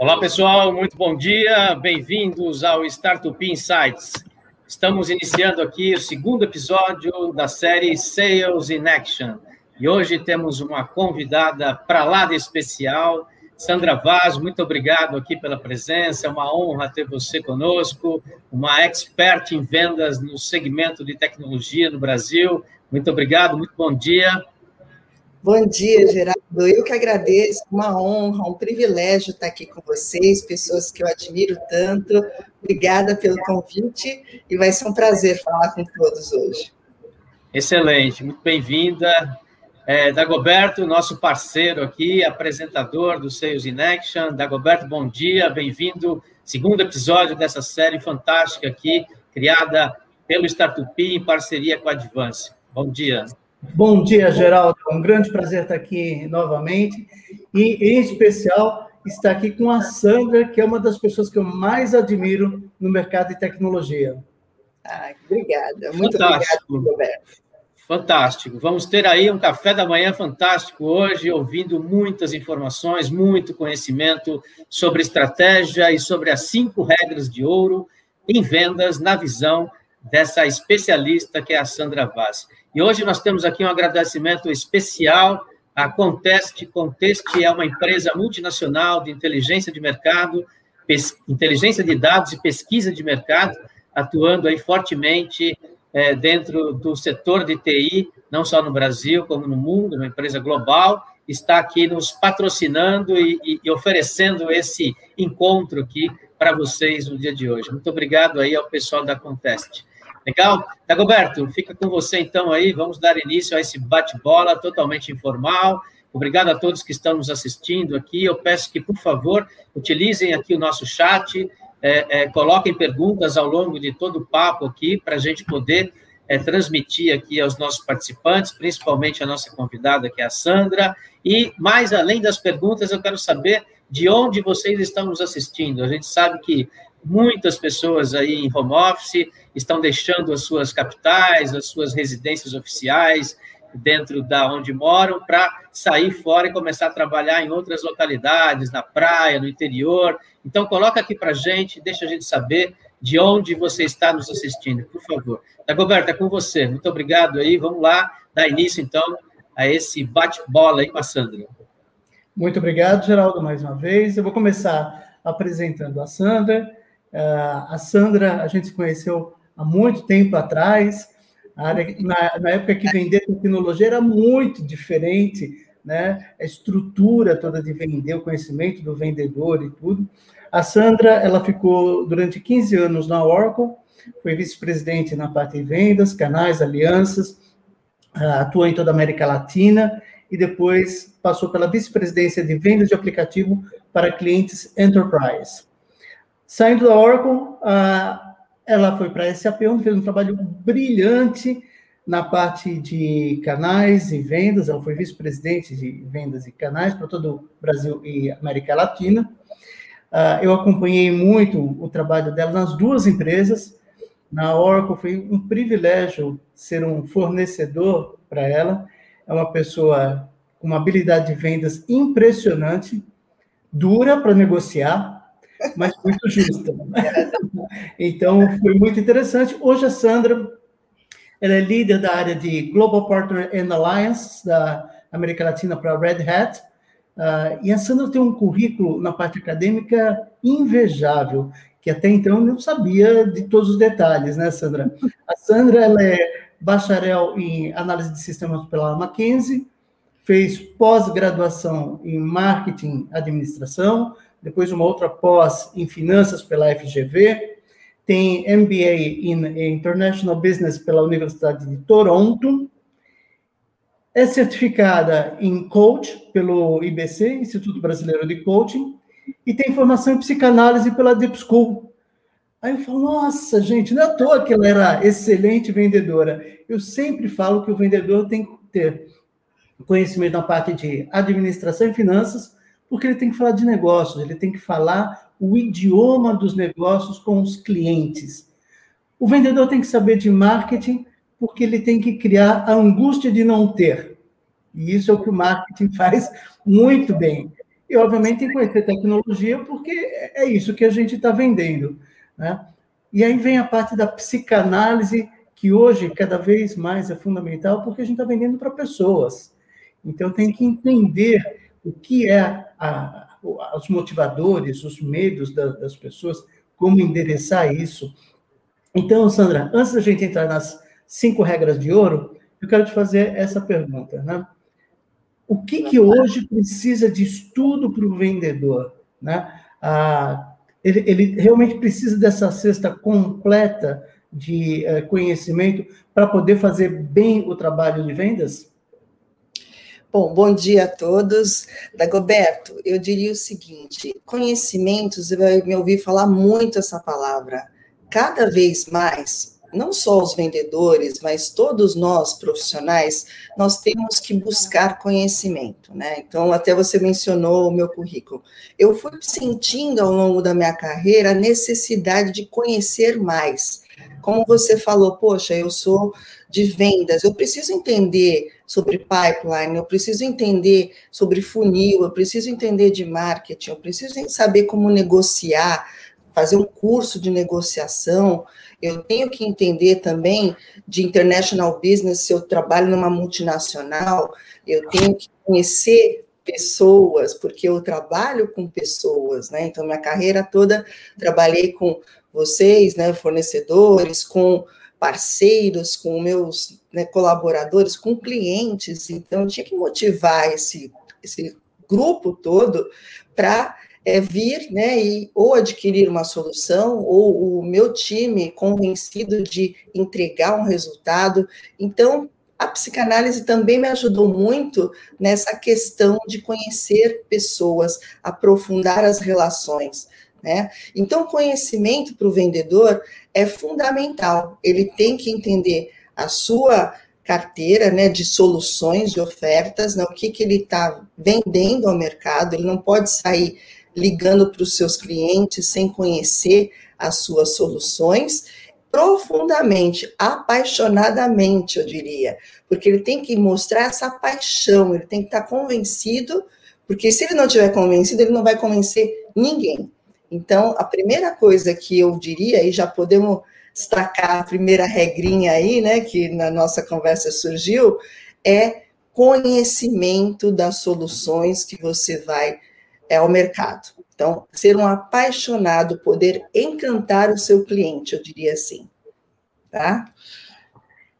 Olá, pessoal, muito bom dia, bem-vindos ao Startup Insights. Estamos iniciando aqui o segundo episódio da série Sales in Action. E hoje temos uma convidada para lá de especial, Sandra Vaz, muito obrigado aqui pela presença, é uma honra ter você conosco, uma expert em vendas no segmento de tecnologia no Brasil. Muito obrigado, muito bom dia. Bom dia, Geraldo. Eu que agradeço, uma honra, um privilégio estar aqui com vocês, pessoas que eu admiro tanto. Obrigada pelo convite e vai ser um prazer falar com todos hoje. Excelente, muito bem-vinda. É, Dagoberto, nosso parceiro aqui, apresentador do Sales in Action. Dagoberto, bom dia, bem-vindo. Segundo episódio dessa série fantástica aqui, criada pelo Startup em parceria com a Advance. Bom dia. Bom dia, Geraldo. É um grande prazer estar aqui novamente. E, em especial, estar aqui com a Sandra, que é uma das pessoas que eu mais admiro no mercado de tecnologia. Ah, obrigada. Muito Fantástico. obrigada, Roberto. Fantástico. Vamos ter aí um café da manhã fantástico hoje, ouvindo muitas informações, muito conhecimento sobre estratégia e sobre as cinco regras de ouro em vendas na visão dessa especialista que é a Sandra Vaz. E hoje nós temos aqui um agradecimento especial à Contest. Contest é uma empresa multinacional de inteligência de mercado, inteligência de dados e pesquisa de mercado, atuando aí fortemente é, dentro do setor de TI, não só no Brasil, como no mundo, uma empresa global, está aqui nos patrocinando e, e, e oferecendo esse encontro aqui para vocês no dia de hoje. Muito obrigado aí ao pessoal da Contest. Legal? Dagoberto, fica com você então aí, vamos dar início a esse bate-bola totalmente informal. Obrigado a todos que estão nos assistindo aqui. Eu peço que, por favor, utilizem aqui o nosso chat, é, é, coloquem perguntas ao longo de todo o papo aqui, para a gente poder é, transmitir aqui aos nossos participantes, principalmente a nossa convidada, que é a Sandra. E, mais além das perguntas, eu quero saber de onde vocês estão nos assistindo. A gente sabe que muitas pessoas aí em home office estão deixando as suas capitais, as suas residências oficiais, dentro da onde moram para sair fora e começar a trabalhar em outras localidades, na praia, no interior. Então coloca aqui para a gente, deixa a gente saber de onde você está nos assistindo, por favor. Dagoberto, é com você. Muito obrigado aí. Vamos lá dar início então a esse bate-bola aí com a Sandra. Muito obrigado, Geraldo, mais uma vez. Eu vou começar apresentando a Sandra. Uh, a Sandra, a gente se conheceu há muito tempo atrás área, na, na época que vender tecnologia era muito diferente, né? A estrutura toda de vender, o conhecimento do vendedor e tudo. A Sandra, ela ficou durante 15 anos na Oracle, foi vice-presidente na parte de vendas, canais, alianças, ah, atuou em toda a América Latina e depois passou pela vice-presidência de vendas de aplicativo para clientes enterprise. Saindo da Oracle, a ela foi para a SAP, onde fez um trabalho brilhante na parte de canais e vendas. Ela foi vice-presidente de vendas e canais para todo o Brasil e América Latina. Uh, eu acompanhei muito o trabalho dela nas duas empresas. Na Oracle foi um privilégio ser um fornecedor para ela. É uma pessoa com uma habilidade de vendas impressionante, dura para negociar, mas muito justa. Então, foi muito interessante. Hoje, a Sandra ela é líder da área de Global Partner and Alliance da América Latina para a Red Hat. Uh, e a Sandra tem um currículo na parte acadêmica invejável, que até então eu não sabia de todos os detalhes, né, Sandra? A Sandra ela é bacharel em análise de sistemas pela Mackenzie, fez pós-graduação em marketing administração, depois uma outra pós em finanças pela FGV, tem MBA em International Business pela Universidade de Toronto, é certificada em coach pelo IBC, Instituto Brasileiro de Coaching, e tem formação em psicanálise pela Deep School. Aí eu falo, nossa, gente, não é à toa que ela era excelente vendedora. Eu sempre falo que o vendedor tem que ter conhecimento na parte de administração e finanças, porque ele tem que falar de negócios, ele tem que falar o idioma dos negócios com os clientes. O vendedor tem que saber de marketing, porque ele tem que criar a angústia de não ter. E isso é o que o marketing faz muito bem. E, obviamente, tem que conhecer tecnologia, porque é isso que a gente está vendendo. Né? E aí vem a parte da psicanálise, que hoje cada vez mais é fundamental, porque a gente está vendendo para pessoas. Então, tem que entender o que é a, os motivadores, os medos da, das pessoas, como endereçar isso. Então, Sandra, antes da gente entrar nas cinco regras de ouro, eu quero te fazer essa pergunta, né? O que, que hoje precisa de estudo para o vendedor? Né? Ah, ele, ele, realmente precisa dessa cesta completa de eh, conhecimento para poder fazer bem o trabalho de vendas? Bom, bom dia a todos. Dagoberto, eu diria o seguinte: conhecimentos, você vai me ouvir falar muito essa palavra. Cada vez mais, não só os vendedores, mas todos nós profissionais, nós temos que buscar conhecimento, né? Então, até você mencionou o meu currículo. Eu fui sentindo ao longo da minha carreira a necessidade de conhecer mais. Como você falou, poxa, eu sou de vendas, eu preciso entender sobre pipeline, eu preciso entender sobre funil, eu preciso entender de marketing, eu preciso saber como negociar, fazer um curso de negociação, eu tenho que entender também de international business, se eu trabalho numa multinacional, eu tenho que conhecer pessoas, porque eu trabalho com pessoas, né? Então, minha carreira toda trabalhei com vocês, né, fornecedores, com parceiros, com meus né, colaboradores, com clientes. Então, eu tinha que motivar esse, esse grupo todo para é, vir né, e ou adquirir uma solução, ou o meu time convencido de entregar um resultado. Então, a psicanálise também me ajudou muito nessa questão de conhecer pessoas, aprofundar as relações. Né? Então, conhecimento para o vendedor é fundamental. Ele tem que entender a sua carteira né, de soluções, de ofertas, né, o que, que ele está vendendo ao mercado, ele não pode sair ligando para os seus clientes sem conhecer as suas soluções, profundamente, apaixonadamente, eu diria, porque ele tem que mostrar essa paixão, ele tem que estar convencido, porque se ele não estiver convencido, ele não vai convencer ninguém. Então, a primeira coisa que eu diria, e já podemos destacar a primeira regrinha aí, né, que na nossa conversa surgiu, é conhecimento das soluções que você vai é ao mercado. Então, ser um apaixonado, poder encantar o seu cliente, eu diria assim. Tá?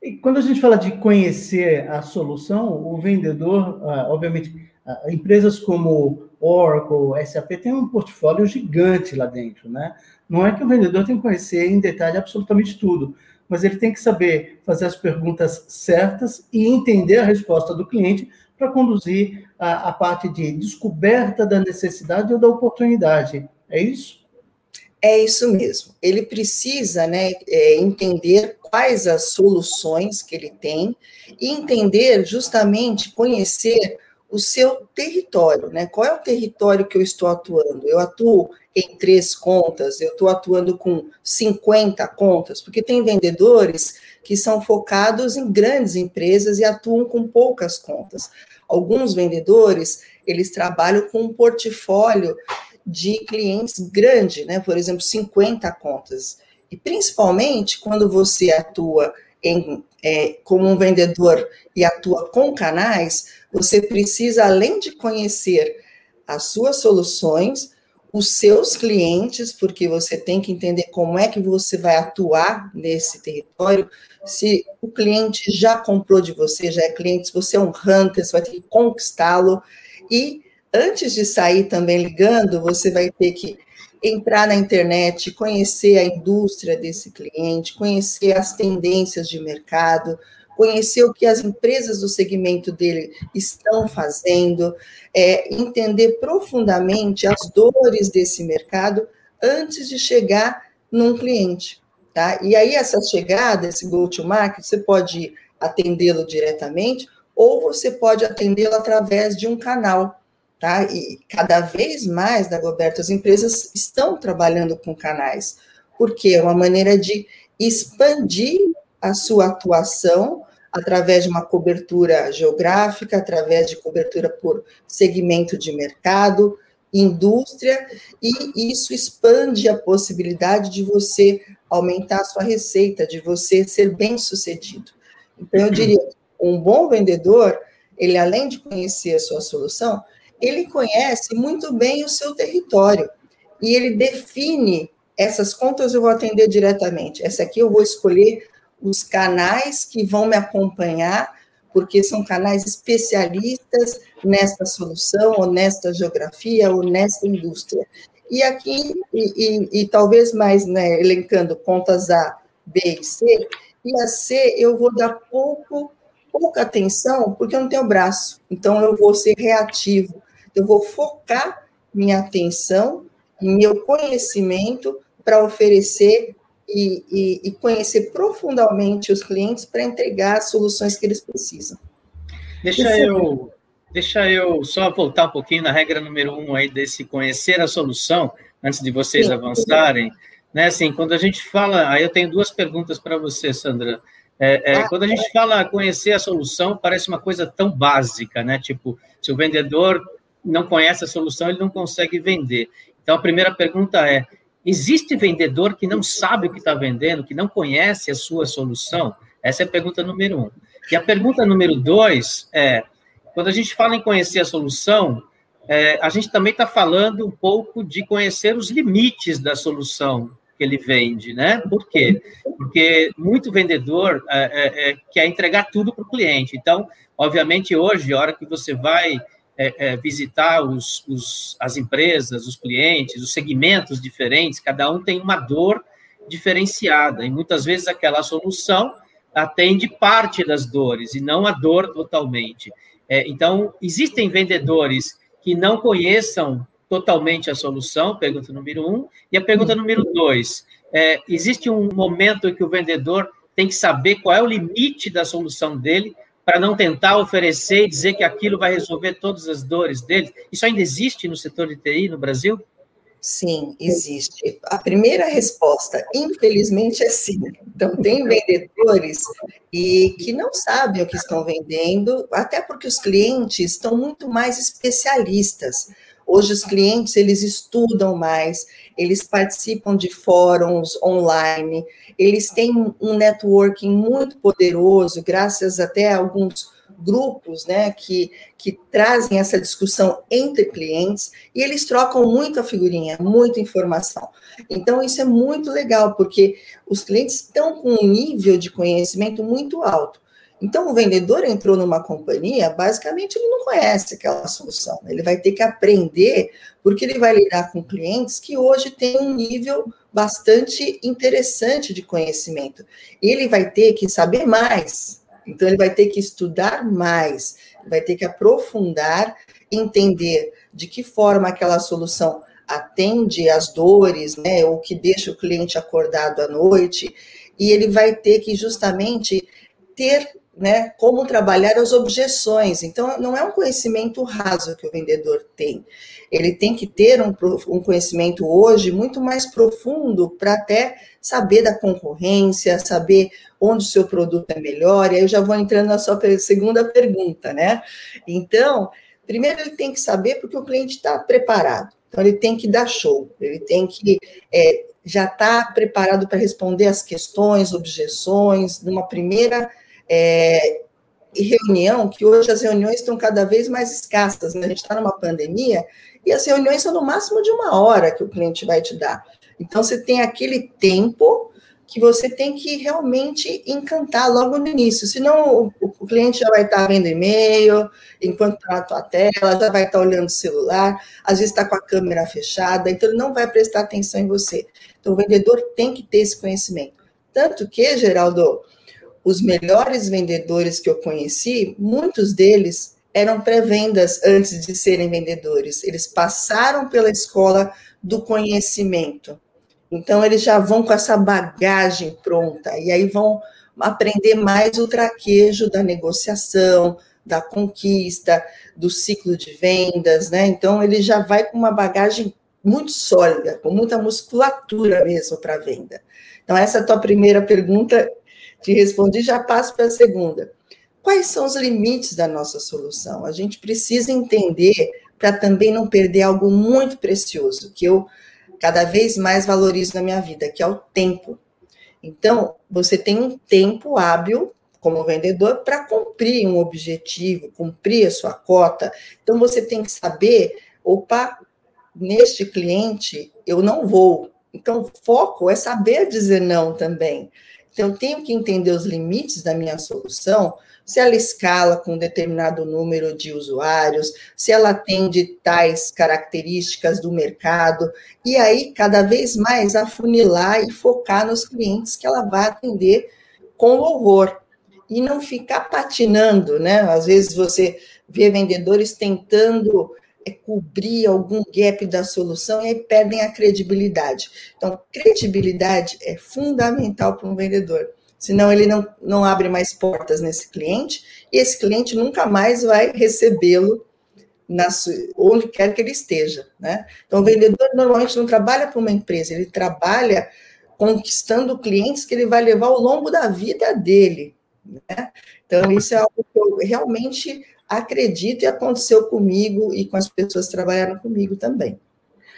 E quando a gente fala de conhecer a solução, o vendedor, ah, obviamente, ah, empresas como Oracle, SAP tem um portfólio gigante lá dentro, né? Não é que o vendedor tem que conhecer em detalhe absolutamente tudo, mas ele tem que saber fazer as perguntas certas e entender a resposta do cliente para conduzir a, a parte de descoberta da necessidade ou da oportunidade. É isso? É isso mesmo. Ele precisa né, é, entender quais as soluções que ele tem e entender justamente, conhecer o seu território, né? Qual é o território que eu estou atuando? Eu atuo em três contas, eu estou atuando com 50 contas, porque tem vendedores que são focados em grandes empresas e atuam com poucas contas. Alguns vendedores, eles trabalham com um portfólio de clientes grande, né? Por exemplo, 50 contas. E principalmente quando você atua em, é, como um vendedor e atua com canais, você precisa, além de conhecer as suas soluções, os seus clientes, porque você tem que entender como é que você vai atuar nesse território. Se o cliente já comprou de você, já é cliente, se você é um hunter, você vai ter que conquistá-lo. E antes de sair também ligando, você vai ter que entrar na internet, conhecer a indústria desse cliente, conhecer as tendências de mercado, conhecer o que as empresas do segmento dele estão fazendo, é, entender profundamente as dores desse mercado antes de chegar num cliente. Tá? E aí, essa chegada, esse go-to-market, você pode atendê-lo diretamente ou você pode atendê-lo através de um canal. Tá? E cada vez mais, Dagoberto, as empresas estão trabalhando com canais, porque é uma maneira de expandir a sua atuação através de uma cobertura geográfica, através de cobertura por segmento de mercado, indústria, e isso expande a possibilidade de você aumentar a sua receita, de você ser bem sucedido. Então, eu diria, um bom vendedor, ele além de conhecer a sua solução, ele conhece muito bem o seu território e ele define essas contas eu vou atender diretamente. Essa aqui eu vou escolher os canais que vão me acompanhar, porque são canais especialistas nesta solução, ou nesta geografia, ou nesta indústria. E aqui, e, e, e talvez mais, né, elencando contas A, B e C, e a C eu vou dar pouco, pouca atenção, porque eu não tenho braço, então eu vou ser reativo, eu vou focar minha atenção e meu conhecimento para oferecer e, e, e, conhecer profundamente os clientes para entregar as soluções que eles precisam. Deixa eu, deixa eu só voltar um pouquinho na regra número um aí desse conhecer a solução, antes de vocês Sim. avançarem. Né, assim, quando a gente fala, aí eu tenho duas perguntas para você, Sandra. É, é, ah, quando a gente fala conhecer a solução, parece uma coisa tão básica, né? Tipo, se o vendedor não conhece a solução, ele não consegue vender. Então, a primeira pergunta é: existe vendedor que não sabe o que está vendendo, que não conhece a sua solução? Essa é a pergunta número um. E a pergunta número dois é: quando a gente fala em conhecer a solução, é, a gente também está falando um pouco de conhecer os limites da solução que ele vende, né? Por quê? Porque muito vendedor é, é, é quer entregar tudo para o cliente. Então, obviamente, hoje, a hora que você vai é, é, visitar os, os, as empresas, os clientes, os segmentos diferentes, cada um tem uma dor diferenciada, e muitas vezes aquela solução atende parte das dores e não a dor totalmente. É, então, existem vendedores que não conheçam totalmente a solução, pergunta número um, e a pergunta número dois, é, existe um momento em que o vendedor tem que saber qual é o limite da solução dele para não tentar oferecer e dizer que aquilo vai resolver todas as dores dele? Isso ainda existe no setor de TI no Brasil? Sim, existe. A primeira resposta, infelizmente, é sim. Então, tem vendedores e que não sabem o que estão vendendo, até porque os clientes estão muito mais especialistas. Hoje os clientes eles estudam mais, eles participam de fóruns online, eles têm um networking muito poderoso, graças até a alguns grupos, né, que, que trazem essa discussão entre clientes e eles trocam muita figurinha, muita informação. Então, isso é muito legal, porque os clientes estão com um nível de conhecimento muito alto. Então, o vendedor entrou numa companhia, basicamente ele não conhece aquela solução. Ele vai ter que aprender, porque ele vai lidar com clientes que hoje têm um nível bastante interessante de conhecimento. Ele vai ter que saber mais. Então, ele vai ter que estudar mais, vai ter que aprofundar, entender de que forma aquela solução atende às dores, né, ou que deixa o cliente acordado à noite, e ele vai ter que justamente ter né, como trabalhar as objeções. Então, não é um conhecimento raso que o vendedor tem. Ele tem que ter um, um conhecimento hoje muito mais profundo para até saber da concorrência, saber onde o seu produto é melhor. E aí eu já vou entrando na sua segunda pergunta, né? Então, primeiro ele tem que saber porque o cliente está preparado. Então, ele tem que dar show, ele tem que é, já estar tá preparado para responder as questões, objeções, numa primeira é, reunião, que hoje as reuniões estão cada vez mais escassas, né? a gente está numa pandemia, e as reuniões são no máximo de uma hora que o cliente vai te dar. Então, você tem aquele tempo que você tem que realmente encantar logo no início, senão o, o cliente já vai estar vendo e-mail, enquanto está na tua tela, já vai estar olhando o celular, às vezes está com a câmera fechada, então ele não vai prestar atenção em você. Então, o vendedor tem que ter esse conhecimento. Tanto que, Geraldo, os melhores vendedores que eu conheci, muitos deles eram pré-vendas antes de serem vendedores. Eles passaram pela escola do conhecimento. Então, eles já vão com essa bagagem pronta, e aí vão aprender mais o traquejo da negociação, da conquista, do ciclo de vendas, né? Então, ele já vai com uma bagagem muito sólida, com muita musculatura mesmo para venda. Então, essa é a tua primeira pergunta te respondi, já passo para a segunda. quais são os limites da nossa solução. A gente precisa entender para também não perder algo muito precioso, que eu cada vez mais valorizo na minha vida, que é o tempo. Então, você tem um tempo hábil como vendedor para cumprir um objetivo, cumprir a sua cota. Então, você tem que saber, opa, neste cliente eu não vou. Então, foco é saber dizer não também. Então, tenho que entender os limites da minha solução se ela escala com um determinado número de usuários, se ela atende tais características do mercado, e aí cada vez mais afunilar e focar nos clientes que ela vai atender com louvor. E não ficar patinando, né? Às vezes você vê vendedores tentando cobrir algum gap da solução e aí perdem a credibilidade. Então, credibilidade é fundamental para um vendedor senão ele não, não abre mais portas nesse cliente, e esse cliente nunca mais vai recebê-lo onde quer que ele esteja. Né? Então, o vendedor normalmente não trabalha para uma empresa, ele trabalha conquistando clientes que ele vai levar ao longo da vida dele. Né? Então, isso é algo que eu realmente acredito e aconteceu comigo e com as pessoas que trabalharam comigo também.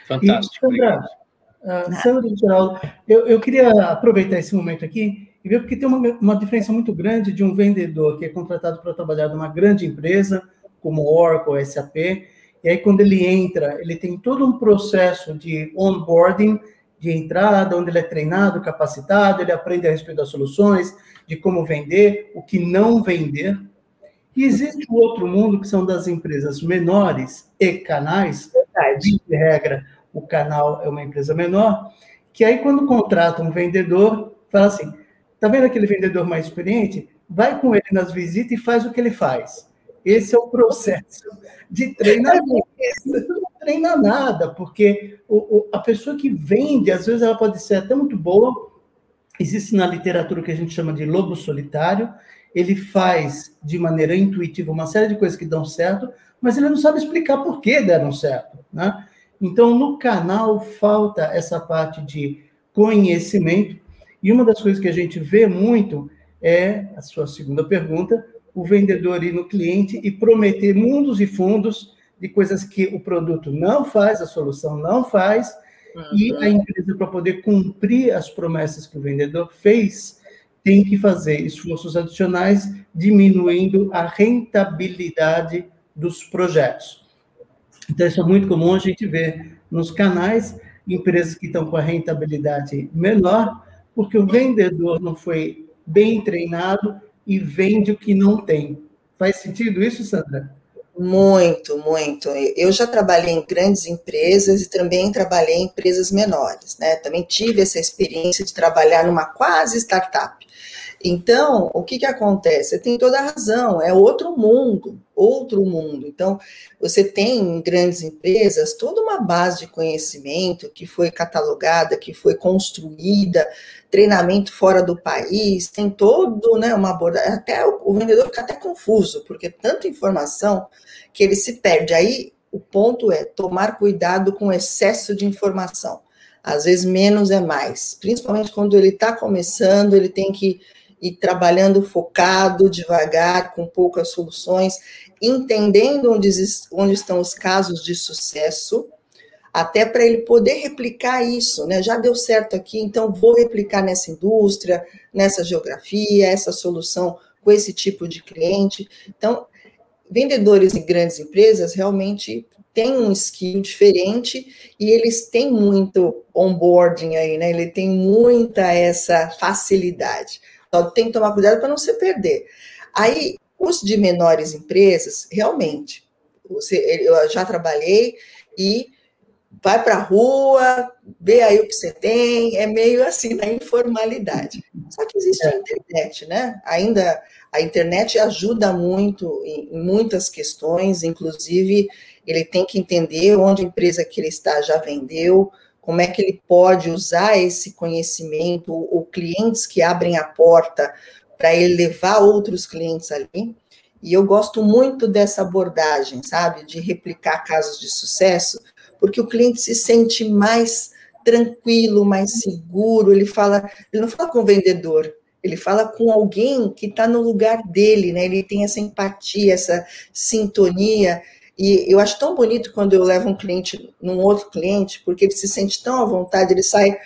Fantástico. E, Sandra, uh, Sandra Geraldo, eu, eu queria aproveitar esse momento aqui e ver porque tem uma, uma diferença muito grande de um vendedor que é contratado para trabalhar numa grande empresa, como Oracle, SAP, e aí quando ele entra, ele tem todo um processo de onboarding, de entrada, onde ele é treinado, capacitado, ele aprende a respeito das soluções, de como vender, o que não vender. E existe o outro mundo que são das empresas menores e canais, de regra, o canal é uma empresa menor, que aí quando contrata um vendedor, fala assim, Tá vendo aquele vendedor mais experiente? Vai com ele nas visitas e faz o que ele faz. Esse é o processo de treinamento. Você não treina nada, porque o, o, a pessoa que vende, às vezes, ela pode ser até muito boa. Existe na literatura o que a gente chama de lobo solitário. Ele faz de maneira intuitiva uma série de coisas que dão certo, mas ele não sabe explicar por que deram certo. Né? Então, no canal, falta essa parte de conhecimento e uma das coisas que a gente vê muito é, a sua segunda pergunta, o vendedor ir no cliente e prometer mundos e fundos de coisas que o produto não faz, a solução não faz, uhum. e a empresa, para poder cumprir as promessas que o vendedor fez, tem que fazer esforços adicionais, diminuindo a rentabilidade dos projetos. Então, isso é muito comum a gente ver nos canais, empresas que estão com a rentabilidade menor, porque o vendedor não foi bem treinado e vende o que não tem. Faz sentido isso, Sandra? Muito, muito. Eu já trabalhei em grandes empresas e também trabalhei em empresas menores, né? Também tive essa experiência de trabalhar numa quase startup. Então, o que, que acontece? Você tem toda a razão, é outro mundo, outro mundo. Então, você tem em grandes empresas toda uma base de conhecimento que foi catalogada, que foi construída, treinamento fora do país, tem todo, né, uma abordagem, até o, o vendedor fica até confuso, porque é tanta informação que ele se perde. Aí, o ponto é tomar cuidado com o excesso de informação. Às vezes, menos é mais. Principalmente quando ele está começando, ele tem que e trabalhando focado, devagar, com poucas soluções, entendendo onde, onde estão os casos de sucesso, até para ele poder replicar isso, né? Já deu certo aqui, então vou replicar nessa indústria, nessa geografia, essa solução com esse tipo de cliente. Então, vendedores em grandes empresas realmente têm um skill diferente e eles têm muito onboarding aí, né? Ele tem muita essa facilidade. Então, tem que tomar cuidado para não se perder. Aí, os de menores empresas, realmente, você, eu já trabalhei e vai para a rua, vê aí o que você tem, é meio assim na informalidade. Só que existe a internet, né? Ainda a internet ajuda muito em, em muitas questões, inclusive ele tem que entender onde a empresa que ele está já vendeu, como é que ele pode usar esse conhecimento, ou clientes que abrem a porta para ele levar outros clientes ali. E eu gosto muito dessa abordagem, sabe, de replicar casos de sucesso, porque o cliente se sente mais tranquilo, mais seguro. Ele fala, ele não fala com o vendedor, ele fala com alguém que está no lugar dele, né? Ele tem essa empatia, essa sintonia. E eu acho tão bonito quando eu levo um cliente num outro cliente, porque ele se sente tão à vontade, ele sai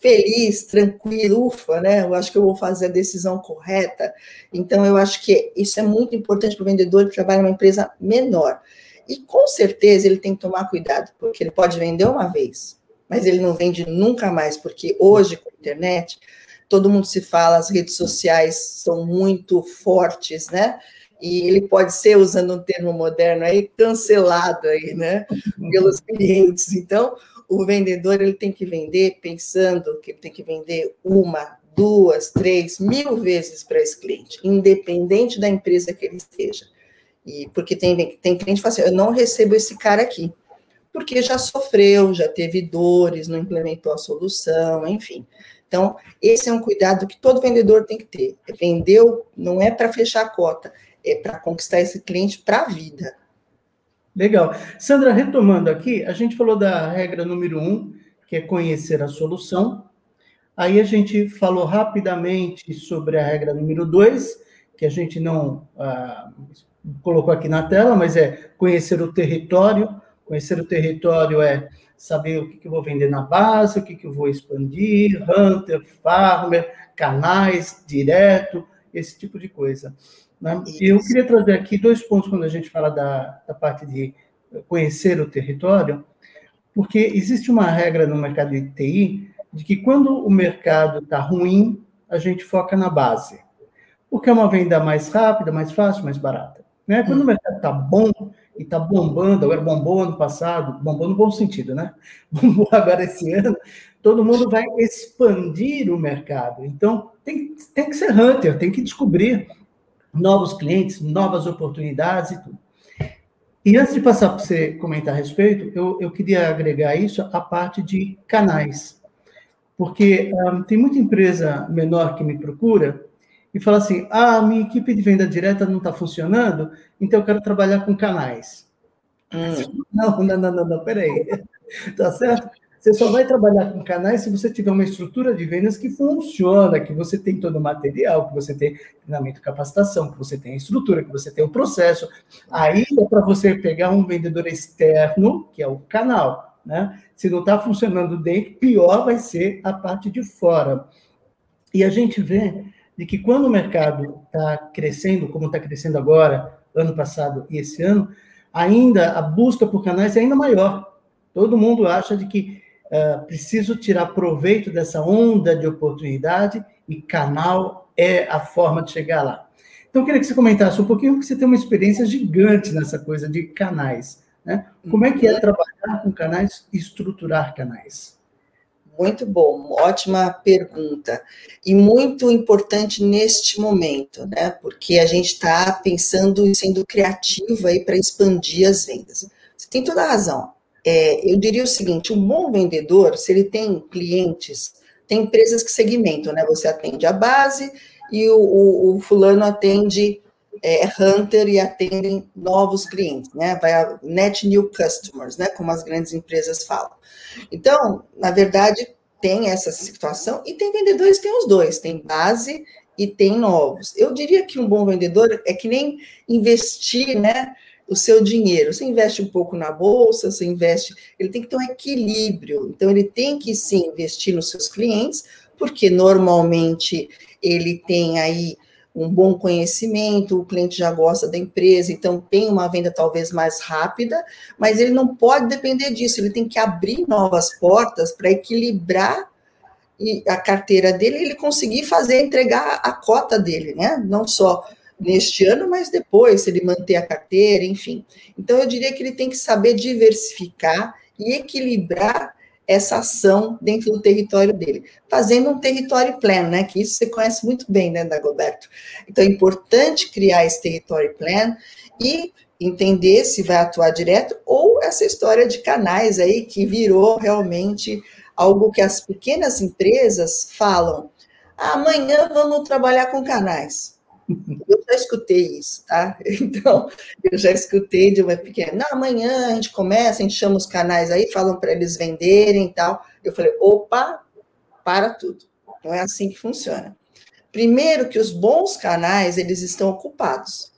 feliz, tranquilo, ufa, né? Eu acho que eu vou fazer a decisão correta. Então, eu acho que isso é muito importante para o vendedor que trabalha numa empresa menor. E com certeza ele tem que tomar cuidado, porque ele pode vender uma vez, mas ele não vende nunca mais, porque hoje, com a internet, todo mundo se fala, as redes sociais são muito fortes, né? E ele pode ser, usando um termo moderno aí, cancelado aí, né? Pelos clientes. Então, o vendedor ele tem que vender pensando que ele tem que vender uma, duas, três, mil vezes para esse cliente, independente da empresa que ele esteja. E porque tem, tem cliente que fala assim, eu não recebo esse cara aqui, porque já sofreu, já teve dores, não implementou a solução, enfim. Então, esse é um cuidado que todo vendedor tem que ter. Vendeu não é para fechar a cota, é para conquistar esse cliente para a vida. Legal. Sandra, retomando aqui, a gente falou da regra número um, que é conhecer a solução. Aí a gente falou rapidamente sobre a regra número dois, que a gente não ah, colocou aqui na tela, mas é conhecer o território. Conhecer o território é saber o que, que eu vou vender na base, o que, que eu vou expandir, hunter, farmer, canais, direto, esse tipo de coisa. Né? E eu queria trazer aqui dois pontos quando a gente fala da, da parte de conhecer o território, porque existe uma regra no mercado de TI de que quando o mercado está ruim, a gente foca na base, porque é uma venda mais rápida, mais fácil, mais barata. Né? Quando hum. o mercado está bom, e está bombando, agora bombou ano passado, bombou no bom sentido, né? Bombou agora esse ano, todo mundo vai expandir o mercado. Então, tem, tem que ser hunter, tem que descobrir novos clientes, novas oportunidades e tudo. E antes de passar para você comentar a respeito, eu, eu queria agregar isso à parte de canais. Porque um, tem muita empresa menor que me procura e fala assim: ah, minha equipe de venda direta não está funcionando, então eu quero trabalhar com canais. Hum. Não, não, não, não, não, peraí. Tá certo? Você só vai trabalhar com canais se você tiver uma estrutura de vendas que funciona, que você tem todo o material, que você tem treinamento e capacitação, que você tem a estrutura, que você tem o processo. Aí é para você pegar um vendedor externo, que é o canal. Né? Se não está funcionando dentro, pior vai ser a parte de fora. E a gente vê de que quando o mercado está crescendo, como está crescendo agora, ano passado e esse ano, ainda a busca por canais é ainda maior. Todo mundo acha de que uh, preciso tirar proveito dessa onda de oportunidade e canal é a forma de chegar lá. Então, eu queria que você comentasse um pouquinho, porque você tem uma experiência gigante nessa coisa de canais. Né? Como é que é uhum. trabalhar com canais e estruturar canais? Muito bom, ótima pergunta. E muito importante neste momento, né? Porque a gente está pensando e sendo criativo aí para expandir as vendas. Você tem toda a razão. É, eu diria o seguinte: um bom vendedor, se ele tem clientes, tem empresas que segmentam, né? Você atende a base e o, o, o fulano atende é, Hunter e atendem novos clientes, né? Vai a net new customers, né? Como as grandes empresas falam. Então, na verdade, tem essa situação e tem vendedores que têm os dois, tem base e tem novos. Eu diria que um bom vendedor é que nem investir, né? O seu dinheiro. Você investe um pouco na bolsa, você investe. Ele tem que ter um equilíbrio. Então, ele tem que sim investir nos seus clientes, porque normalmente ele tem aí um bom conhecimento, o cliente já gosta da empresa, então tem uma venda talvez mais rápida, mas ele não pode depender disso, ele tem que abrir novas portas para equilibrar a carteira dele ele conseguir fazer, entregar a cota dele, né? Não só neste ano, mas depois, se ele manter a carteira, enfim. Então, eu diria que ele tem que saber diversificar e equilibrar essa ação dentro do território dele, fazendo um território plano, né? Que isso você conhece muito bem, né, Dagoberto? Então é importante criar esse território plano e entender se vai atuar direto ou essa história de canais aí que virou realmente algo que as pequenas empresas falam. Amanhã vamos trabalhar com canais. Eu já escutei isso, tá? Então, eu já escutei de uma pequena. Não, amanhã a gente começa, a gente chama os canais aí, falam para eles venderem e tal. Eu falei, opa, para tudo. Não é assim que funciona. Primeiro que os bons canais, eles estão ocupados.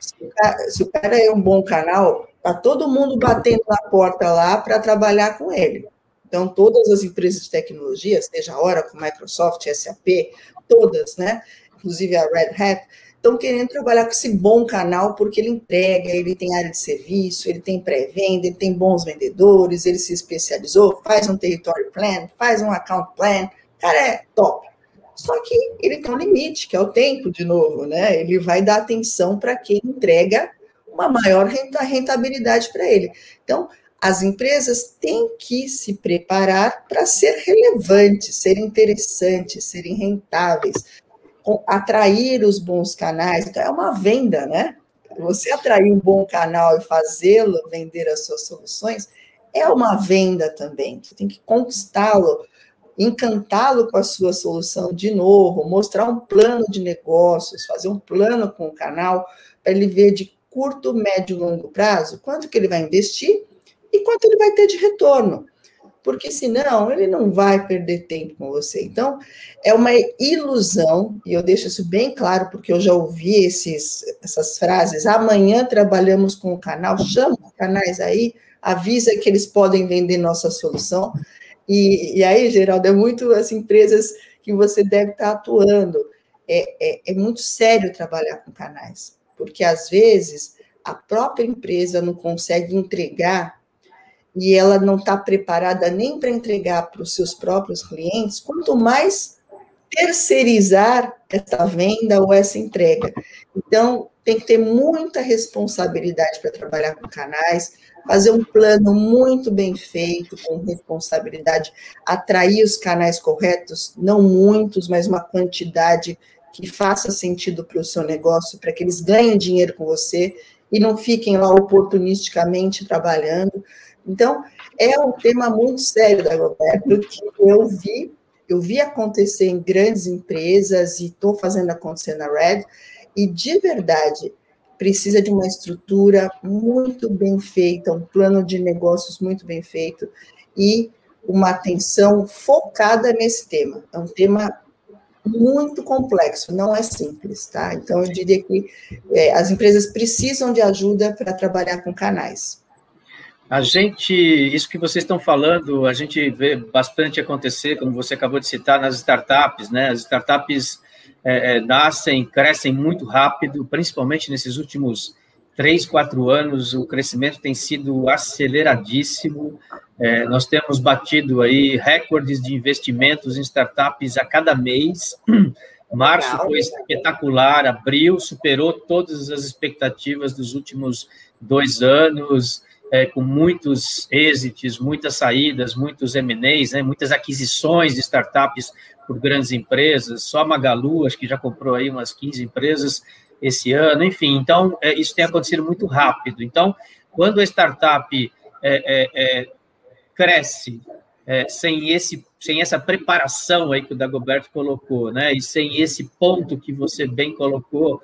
Se o cara, se o cara é um bom canal, tá todo mundo batendo na porta lá para trabalhar com ele. Então, todas as empresas de tecnologia, seja Oracle, Microsoft, SAP, todas, né? Inclusive a Red Hat, estão querendo trabalhar com esse bom canal porque ele entrega, ele tem área de serviço, ele tem pré-venda, ele tem bons vendedores, ele se especializou, faz um territory plan, faz um account plan, cara é top. Só que ele tem um limite, que é o tempo, de novo, né? Ele vai dar atenção para quem entrega uma maior rentabilidade para ele. Então, as empresas têm que se preparar para ser relevantes, serem interessantes, serem rentáveis, atrair os bons canais. Então, é uma venda, né? Você atrair um bom canal e fazê-lo vender as suas soluções é uma venda também. Você tem que conquistá-lo, encantá-lo com a sua solução de novo, mostrar um plano de negócios, fazer um plano com o canal para ele ver de curto, médio e longo prazo quanto que ele vai investir e quanto ele vai ter de retorno porque senão ele não vai perder tempo com você. Então, é uma ilusão, e eu deixo isso bem claro, porque eu já ouvi esses, essas frases. Amanhã trabalhamos com o canal, chama os canais aí, avisa que eles podem vender nossa solução. E, e aí, Geraldo, é muito as empresas que você deve estar atuando. É, é, é muito sério trabalhar com canais, porque às vezes a própria empresa não consegue entregar e ela não está preparada nem para entregar para os seus próprios clientes, quanto mais terceirizar essa venda ou essa entrega. Então, tem que ter muita responsabilidade para trabalhar com canais, fazer um plano muito bem feito, com responsabilidade, atrair os canais corretos, não muitos, mas uma quantidade que faça sentido para o seu negócio, para que eles ganhem dinheiro com você e não fiquem lá oportunisticamente trabalhando. Então, é um tema muito sério da Roberto, que eu vi, eu vi acontecer em grandes empresas e estou fazendo acontecer na Red, e de verdade precisa de uma estrutura muito bem feita, um plano de negócios muito bem feito e uma atenção focada nesse tema. É um tema muito complexo, não é simples, tá? Então, eu diria que é, as empresas precisam de ajuda para trabalhar com canais. A gente, isso que vocês estão falando, a gente vê bastante acontecer, como você acabou de citar, nas startups, né? As startups é, é, nascem, crescem muito rápido, principalmente nesses últimos três, quatro anos, o crescimento tem sido aceleradíssimo. É, nós temos batido aí recordes de investimentos em startups a cada mês. Março foi espetacular, abril superou todas as expectativas dos últimos dois anos é, com muitos êxitos, muitas saídas, muitos M&As, né, muitas aquisições de startups por grandes empresas, só a Magalu, acho que já comprou aí umas 15 empresas esse ano, enfim, então, é, isso tem acontecido muito rápido. Então, quando a startup é, é, é cresce é, sem, esse, sem essa preparação aí que o Dagoberto colocou, né, e sem esse ponto que você bem colocou,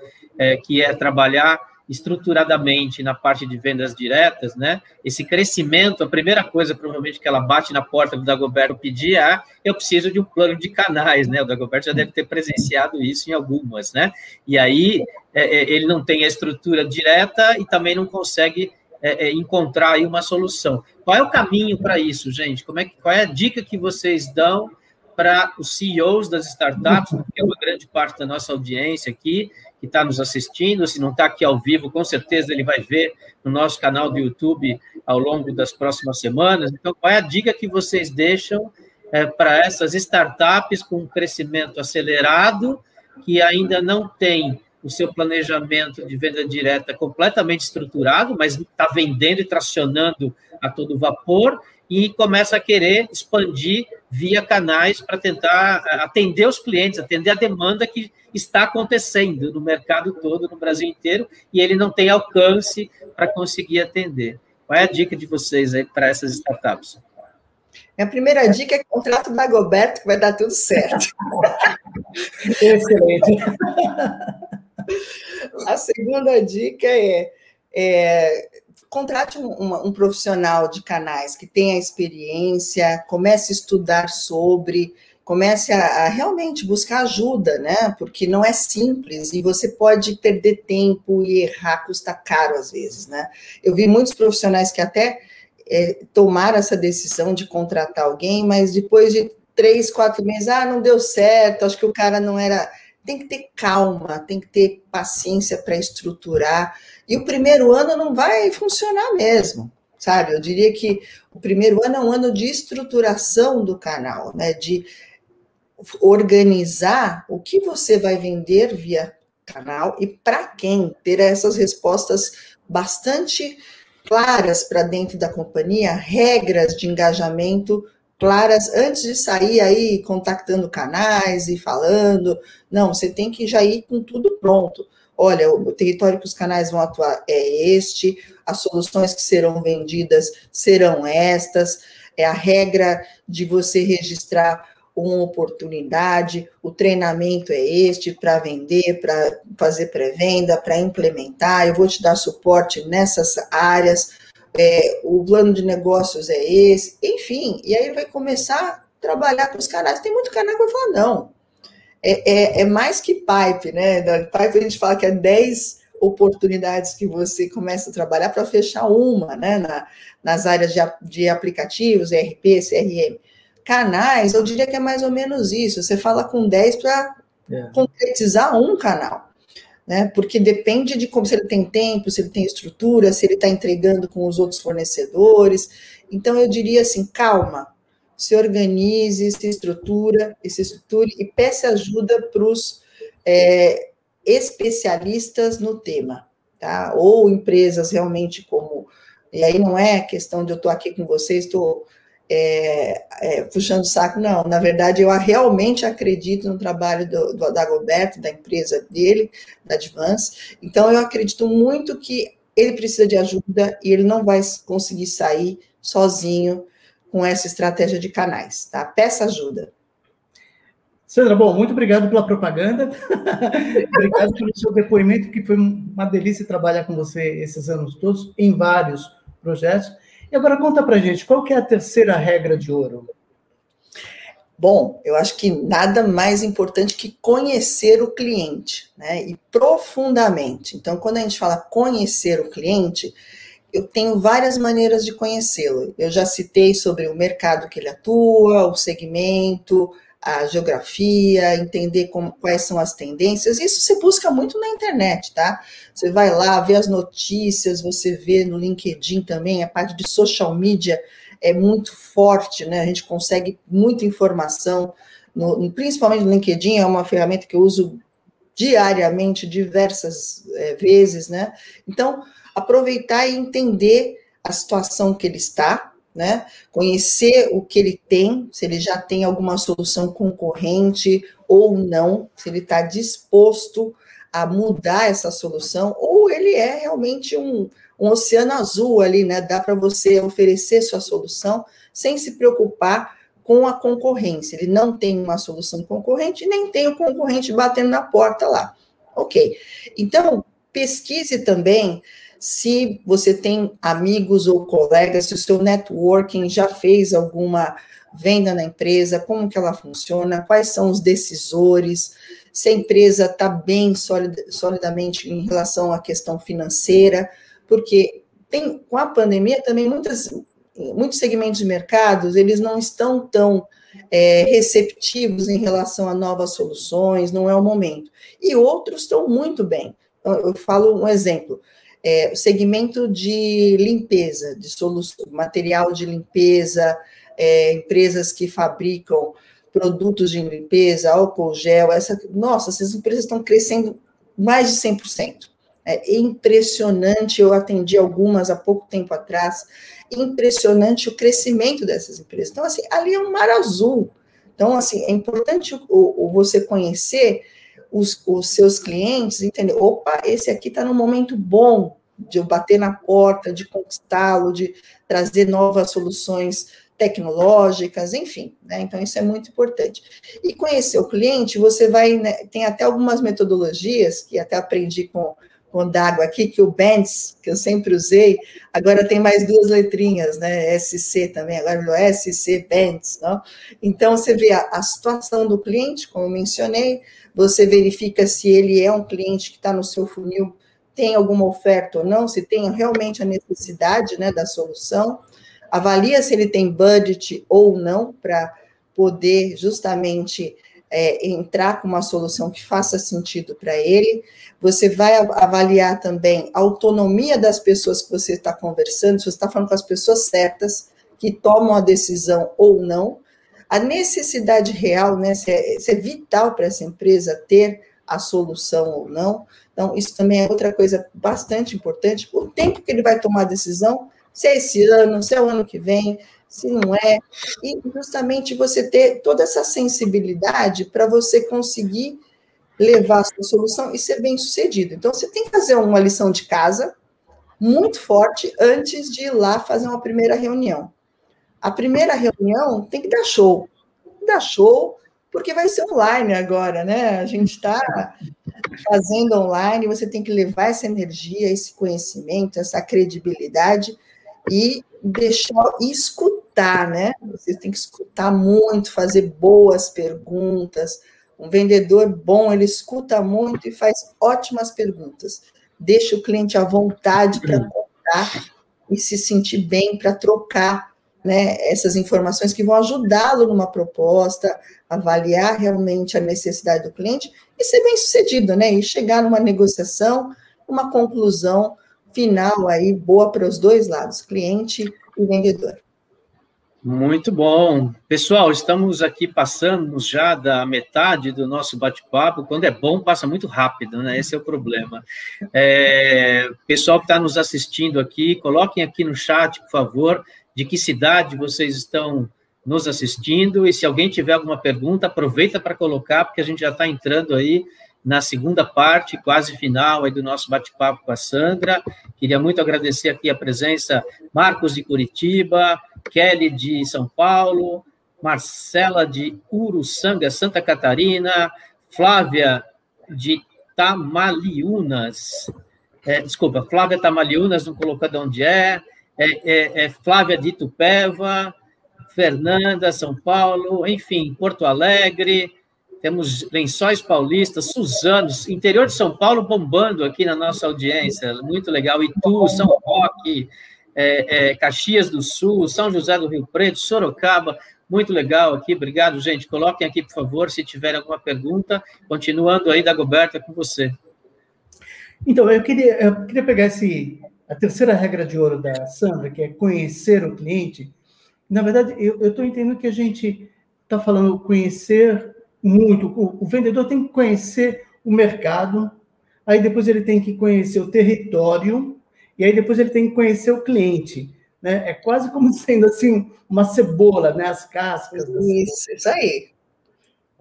que é trabalhar estruturadamente na parte de vendas diretas, né? Esse crescimento, a primeira coisa provavelmente que ela bate na porta do Dagoberto pedir é eu preciso de um plano de canais, né? O Dagoberto já deve ter presenciado isso em algumas, né? E aí é, é, ele não tem a estrutura direta e também não consegue é, é encontrar aí uma solução. Qual é o caminho para isso, gente? Como é que, qual é a dica que vocês dão para os CEOs das startups, que é uma grande parte da nossa audiência aqui, que está nos assistindo. Se não está aqui ao vivo, com certeza ele vai ver no nosso canal do YouTube ao longo das próximas semanas. Então, qual é a dica que vocês deixam é, para essas startups com um crescimento acelerado, que ainda não tem o seu planejamento de venda direta completamente estruturado, mas está vendendo e tracionando a todo vapor e começa a querer expandir via canais para tentar eh, atender os clientes, atender a demanda que está acontecendo no mercado todo, no Brasil inteiro, e ele não tem alcance para conseguir atender. Qual é a dica de vocês aí para essas startups? A primeira dica é contrato da Goberto, que vai dar tudo certo. Excelente. A segunda dica é, é contrate um, um, profissional de canais que tenha experiência, comece a estudar sobre comece a, a, realmente buscar ajuda, né? Porque não é simples e você pode perder tempo e errar, custa caro às vezes, né? Eu vi muitos profissionais que até é, tomaram essa decisão de contratar alguém, mas depois de três, quatro meses, ah, não deu certo, acho que o cara não era. Tem que ter calma, tem que ter paciência para estruturar. E o primeiro ano não vai funcionar mesmo, sabe? Eu diria que o primeiro ano é um ano de estruturação do canal, né? De organizar o que você vai vender via canal e para quem ter essas respostas bastante claras para dentro da companhia, regras de engajamento claras antes de sair aí contactando canais e falando. Não, você tem que já ir com tudo pronto. Olha, o território que os canais vão atuar é este, as soluções que serão vendidas serão estas, é a regra de você registrar uma oportunidade, o treinamento é este para vender, para fazer pré-venda, para implementar, eu vou te dar suporte nessas áreas, é, o plano de negócios é esse, enfim, e aí vai começar a trabalhar com os canais. Tem muito canal que vai falar, não, é, é, é mais que pipe, né? Da pipe a gente fala que é 10 oportunidades que você começa a trabalhar para fechar uma, né? Na, nas áreas de, de aplicativos, ERP, CRM canais, eu diria que é mais ou menos isso. Você fala com 10 para é. concretizar um canal. Né? Porque depende de como se ele tem tempo, se ele tem estrutura, se ele está entregando com os outros fornecedores. Então eu diria assim, calma, se organize, se estrutura, se estruture e peça ajuda para os é, especialistas no tema, tá? Ou empresas realmente como. E aí não é questão de eu estou aqui com vocês, estou é, é, puxando o saco, não. Na verdade, eu realmente acredito no trabalho do, do da empresa dele, da Advance. Então, eu acredito muito que ele precisa de ajuda e ele não vai conseguir sair sozinho com essa estratégia de canais, tá? Peça ajuda. Sandra, bom, muito obrigado pela propaganda. obrigado pelo seu depoimento, que foi uma delícia trabalhar com você esses anos todos, em vários projetos. E agora conta para gente, qual que é a terceira regra de ouro? Bom, eu acho que nada mais importante que conhecer o cliente, né? E profundamente. Então, quando a gente fala conhecer o cliente, eu tenho várias maneiras de conhecê-lo. Eu já citei sobre o mercado que ele atua, o segmento, a geografia, entender como, quais são as tendências. Isso você busca muito na internet, tá? Você vai lá, vê as notícias, você vê no LinkedIn também, a parte de social media é muito forte, né? A gente consegue muita informação, no, principalmente no LinkedIn, é uma ferramenta que eu uso diariamente, diversas é, vezes, né? Então, aproveitar e entender a situação que ele está, né? Conhecer o que ele tem, se ele já tem alguma solução concorrente ou não, se ele está disposto a mudar essa solução, ou ele é realmente um, um oceano azul ali, né? Dá para você oferecer sua solução sem se preocupar com a concorrência. Ele não tem uma solução concorrente, nem tem o concorrente batendo na porta lá. Ok. Então, pesquise também se você tem amigos ou colegas, se o seu networking já fez alguma venda na empresa, como que ela funciona, quais são os decisores, se a empresa está bem solid, solidamente em relação à questão financeira, porque tem, com a pandemia também muitas, muitos segmentos de mercados, eles não estão tão é, receptivos em relação a novas soluções, não é o momento. E outros estão muito bem. Eu falo um exemplo é, o segmento de limpeza, de solução, material de limpeza, é, empresas que fabricam produtos de limpeza, álcool gel, essa, nossa, essas empresas estão crescendo mais de 100%. É impressionante, eu atendi algumas há pouco tempo atrás, impressionante o crescimento dessas empresas. Então, assim, ali é um mar azul. Então, assim, é importante o, o você conhecer os, os seus clientes entender, opa, esse aqui está num momento bom de eu bater na porta, de conquistá-lo, de trazer novas soluções tecnológicas, enfim, né? Então isso é muito importante. E conhecer o cliente, você vai, né, tem até algumas metodologias que até aprendi com, com d'água aqui, que o Bands, que eu sempre usei, agora tem mais duas letrinhas, né? SC também, agora virou SC Bands, não? Então, você vê a, a situação do cliente, como eu mencionei, você verifica se ele é um cliente que está no seu funil, tem alguma oferta ou não, se tem realmente a necessidade né, da solução, avalia se ele tem budget ou não para poder justamente é, entrar com uma solução que faça sentido para ele. Você vai avaliar também a autonomia das pessoas que você está conversando, se você está falando com as pessoas certas, que tomam a decisão ou não. A necessidade real, né, se é, se é vital para essa empresa ter a solução ou não. Então, isso também é outra coisa bastante importante. O tempo que ele vai tomar a decisão, se é esse ano, se é o ano que vem, se não é, e justamente você ter toda essa sensibilidade para você conseguir levar a sua solução e ser bem sucedido. Então, você tem que fazer uma lição de casa muito forte antes de ir lá fazer uma primeira reunião. A primeira reunião tem que dar show. Dar show, porque vai ser online agora, né? A gente está fazendo online, você tem que levar essa energia, esse conhecimento, essa credibilidade e deixar escutar, né? Você tem que escutar muito, fazer boas perguntas. Um vendedor bom, ele escuta muito e faz ótimas perguntas. Deixa o cliente à vontade para contar e se sentir bem para trocar né, essas informações que vão ajudá-lo numa proposta, avaliar realmente a necessidade do cliente e ser bem sucedido, né? E chegar numa negociação, uma conclusão final aí boa para os dois lados, cliente e vendedor. Muito bom. Pessoal, estamos aqui passando já da metade do nosso bate-papo. Quando é bom, passa muito rápido, né? Esse é o problema. É, pessoal que está nos assistindo aqui, coloquem aqui no chat, por favor, de que cidade vocês estão nos assistindo. E se alguém tiver alguma pergunta, aproveita para colocar, porque a gente já está entrando aí na segunda parte, quase final aí do nosso bate-papo com a Sandra. Queria muito agradecer aqui a presença Marcos de Curitiba, Kelly de São Paulo, Marcela de Uruçanga, Santa Catarina, Flávia de Tamaliunas, é, desculpa, Flávia Tamaliunas, não colocou de onde é, é, é, é Flávia de Itupeva, Fernanda, São Paulo, enfim, Porto Alegre, temos Lençóis Paulistas, Suzanos, interior de São Paulo bombando aqui na nossa audiência, muito legal. Itu, São Roque, é, é, Caxias do Sul, São José do Rio Preto, Sorocaba, muito legal aqui. Obrigado, gente. Coloquem aqui, por favor, se tiver alguma pergunta. Continuando aí, Dagoberto, é com você. Então, eu queria, eu queria pegar esse, a terceira regra de ouro da Sandra, que é conhecer o cliente. Na verdade, eu estou entendendo que a gente está falando conhecer muito. O, o vendedor tem que conhecer o mercado, aí depois ele tem que conhecer o território, e aí depois ele tem que conhecer o cliente. Né? É quase como sendo assim uma cebola, né? As cascas. Isso, isso aí.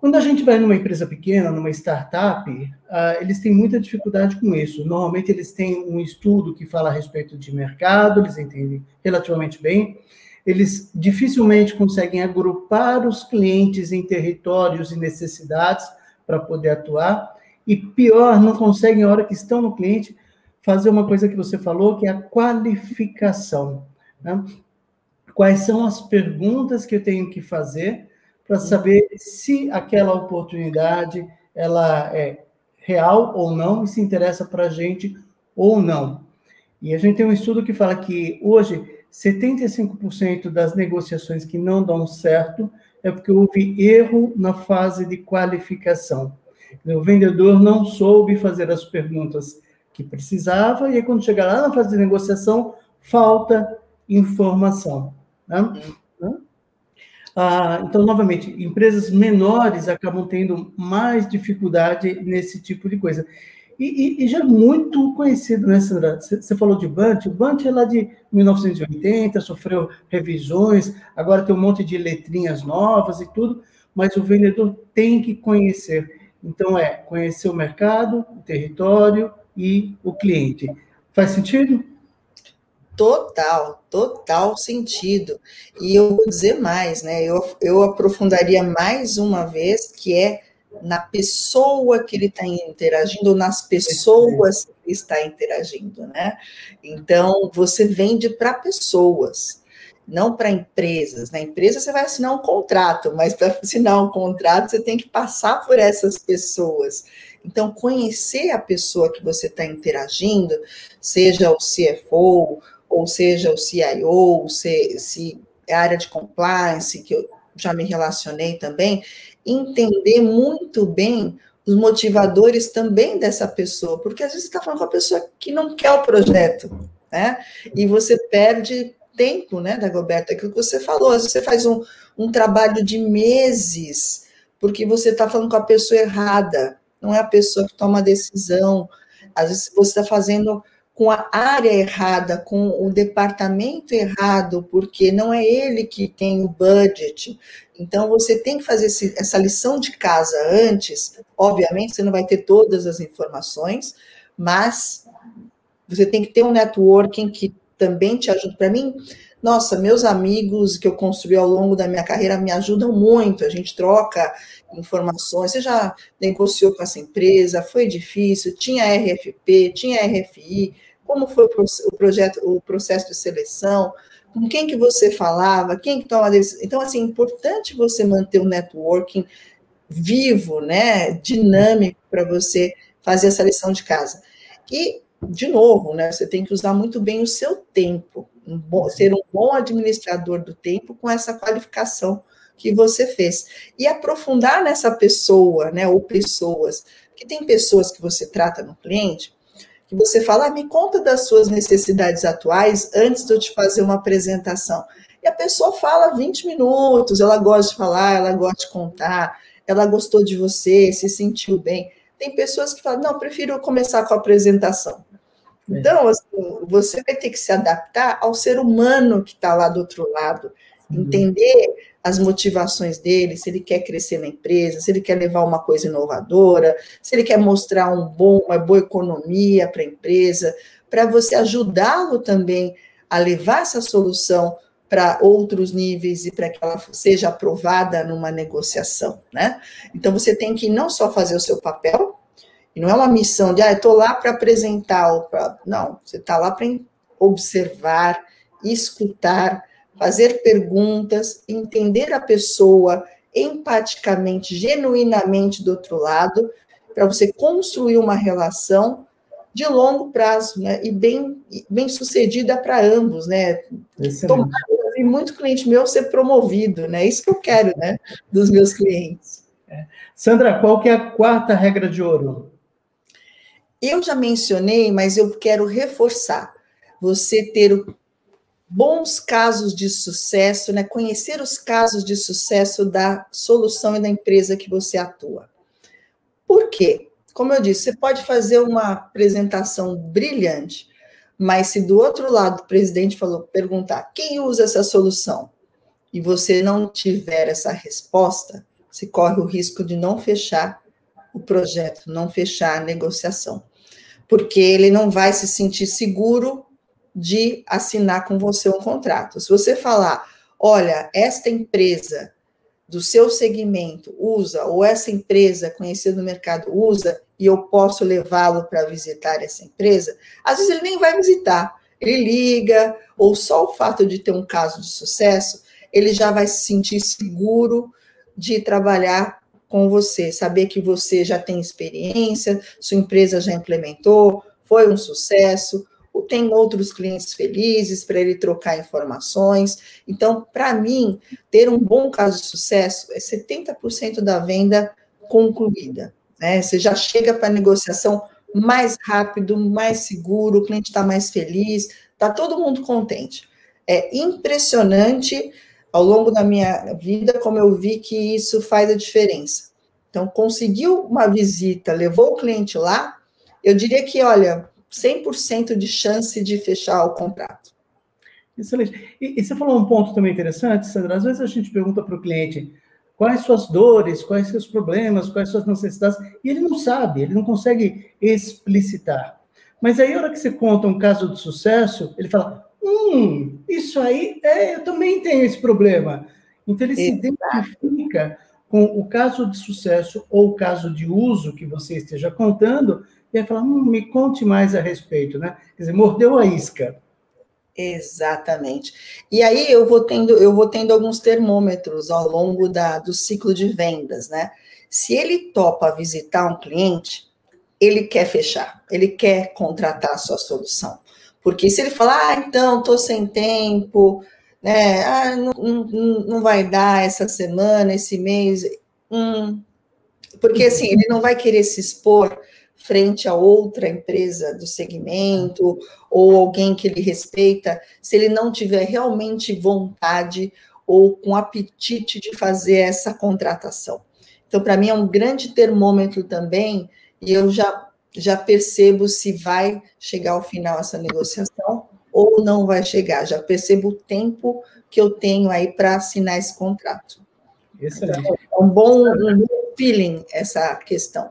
Quando a gente vai numa empresa pequena, numa startup, uh, eles têm muita dificuldade com isso. Normalmente eles têm um estudo que fala a respeito de mercado, eles entendem relativamente bem, eles dificilmente conseguem agrupar os clientes em territórios e necessidades para poder atuar, e pior, não conseguem, na hora que estão no cliente, fazer uma coisa que você falou, que é a qualificação. Né? Quais são as perguntas que eu tenho que fazer para saber se aquela oportunidade ela é real ou não e se interessa para a gente ou não. E a gente tem um estudo que fala que hoje 75% das negociações que não dão certo é porque houve erro na fase de qualificação. O vendedor não soube fazer as perguntas que precisava, e aí, quando chega lá na fase de negociação, falta informação. Né? Ah, então, novamente, empresas menores acabam tendo mais dificuldade nesse tipo de coisa. E, e, e, já é muito conhecido, né, Sandra? Você falou de Bunt, o Bunt é lá de 1980, sofreu revisões, agora tem um monte de letrinhas novas e tudo, mas o vendedor tem que conhecer. Então, é conhecer o mercado, o território e o cliente. Faz sentido? Total, total sentido. E eu vou dizer mais, né? Eu, eu aprofundaria mais uma vez que é na pessoa que ele está interagindo, nas pessoas que ele está interagindo, né? Então, você vende para pessoas, não para empresas. Na empresa você vai assinar um contrato, mas para assinar um contrato você tem que passar por essas pessoas. Então, conhecer a pessoa que você está interagindo, seja o CFO, ou seja o CIO, se, se é área de compliance, que eu já me relacionei também, entender muito bem os motivadores também dessa pessoa, porque às vezes você está falando com a pessoa que não quer o projeto, né? E você perde tempo, né, Dagoberto? Aquilo que você falou, às vezes você faz um, um trabalho de meses, porque você está falando com a pessoa errada, não é a pessoa que toma a decisão. Às vezes você está fazendo com a área errada, com o departamento errado, porque não é ele que tem o budget. Então, você tem que fazer esse, essa lição de casa antes. Obviamente, você não vai ter todas as informações, mas você tem que ter um networking que também te ajuda. Para mim, nossa, meus amigos que eu construí ao longo da minha carreira me ajudam muito. A gente troca informações. Você já negociou com essa empresa? Foi difícil? Tinha RFP? Tinha RFI? Como foi o projeto, o processo de seleção? Com quem que você falava? Quem que toma decisão? Então, assim, é importante você manter o networking vivo, né, dinâmico para você fazer essa lição de casa. E, de novo, né, você tem que usar muito bem o seu tempo, um bom, ser um bom administrador do tempo com essa qualificação que você fez. E aprofundar nessa pessoa, né, ou pessoas, que tem pessoas que você trata no cliente, que você fala, ah, me conta das suas necessidades atuais antes de eu te fazer uma apresentação. E a pessoa fala 20 minutos, ela gosta de falar, ela gosta de contar, ela gostou de você, se sentiu bem. Tem pessoas que falam, não, prefiro começar com a apresentação. É. Então, assim, você vai ter que se adaptar ao ser humano que está lá do outro lado, uhum. entender as motivações dele, se ele quer crescer na empresa, se ele quer levar uma coisa inovadora, se ele quer mostrar um bom, uma boa economia para a empresa, para você ajudá-lo também a levar essa solução para outros níveis e para que ela seja aprovada numa negociação, né? Então você tem que não só fazer o seu papel, e não é uma missão de, ah, estou lá para apresentar, pra... não, você está lá para observar, escutar, fazer perguntas, entender a pessoa empaticamente, genuinamente do outro lado, para você construir uma relação de longo prazo, né? E bem, bem sucedida para ambos, né? Tomara muito cliente meu ser promovido, né? Isso que eu quero, né? Dos meus clientes. É. Sandra, qual que é a quarta regra de ouro? Eu já mencionei, mas eu quero reforçar. Você ter o bons casos de sucesso, né? conhecer os casos de sucesso da solução e da empresa que você atua. Por quê? Como eu disse, você pode fazer uma apresentação brilhante, mas se do outro lado o presidente falou, perguntar quem usa essa solução e você não tiver essa resposta, você corre o risco de não fechar o projeto, não fechar a negociação, porque ele não vai se sentir seguro de assinar com você um contrato. Se você falar, olha, esta empresa do seu segmento usa, ou essa empresa conhecida no mercado usa, e eu posso levá-lo para visitar essa empresa, às vezes ele nem vai visitar, ele liga, ou só o fato de ter um caso de sucesso, ele já vai se sentir seguro de trabalhar com você, saber que você já tem experiência, sua empresa já implementou, foi um sucesso, tem outros clientes felizes para ele trocar informações. Então, para mim, ter um bom caso de sucesso é 70% da venda concluída. Né? Você já chega para a negociação mais rápido, mais seguro, o cliente está mais feliz, está todo mundo contente. É impressionante ao longo da minha vida como eu vi que isso faz a diferença. Então, conseguiu uma visita, levou o cliente lá, eu diria que, olha, 100% de chance de fechar o contrato. Excelente. E, e, você falou um ponto também interessante, Sandra. Às vezes a gente pergunta para o cliente quais suas dores, quais seus problemas, quais suas necessidades, e ele não sabe, ele não consegue explicitar. Mas aí, a hora que você conta um caso de sucesso, ele fala: Hum, isso aí, é, eu também tenho esse problema. Então, ele Exato. se identifica com o caso de sucesso ou o caso de uso que você esteja contando, e aí falar, hum, me conte mais a respeito, né? Quer dizer, mordeu a isca. Exatamente. E aí eu vou tendo, eu vou tendo alguns termômetros ao longo da, do ciclo de vendas, né? Se ele topa visitar um cliente, ele quer fechar, ele quer contratar a sua solução. Porque se ele falar, ah, então, estou sem tempo, né? Ah, não, não, não vai dar essa semana, esse mês. Hum. Porque assim, ele não vai querer se expor frente a outra empresa do segmento ou alguém que ele respeita, se ele não tiver realmente vontade ou com apetite de fazer essa contratação. Então, para mim, é um grande termômetro também, e eu já, já percebo se vai chegar ao final essa negociação ou não vai chegar. Já percebo o tempo que eu tenho aí para assinar esse contrato. Excelente. Então, é um bom, um bom feeling essa questão.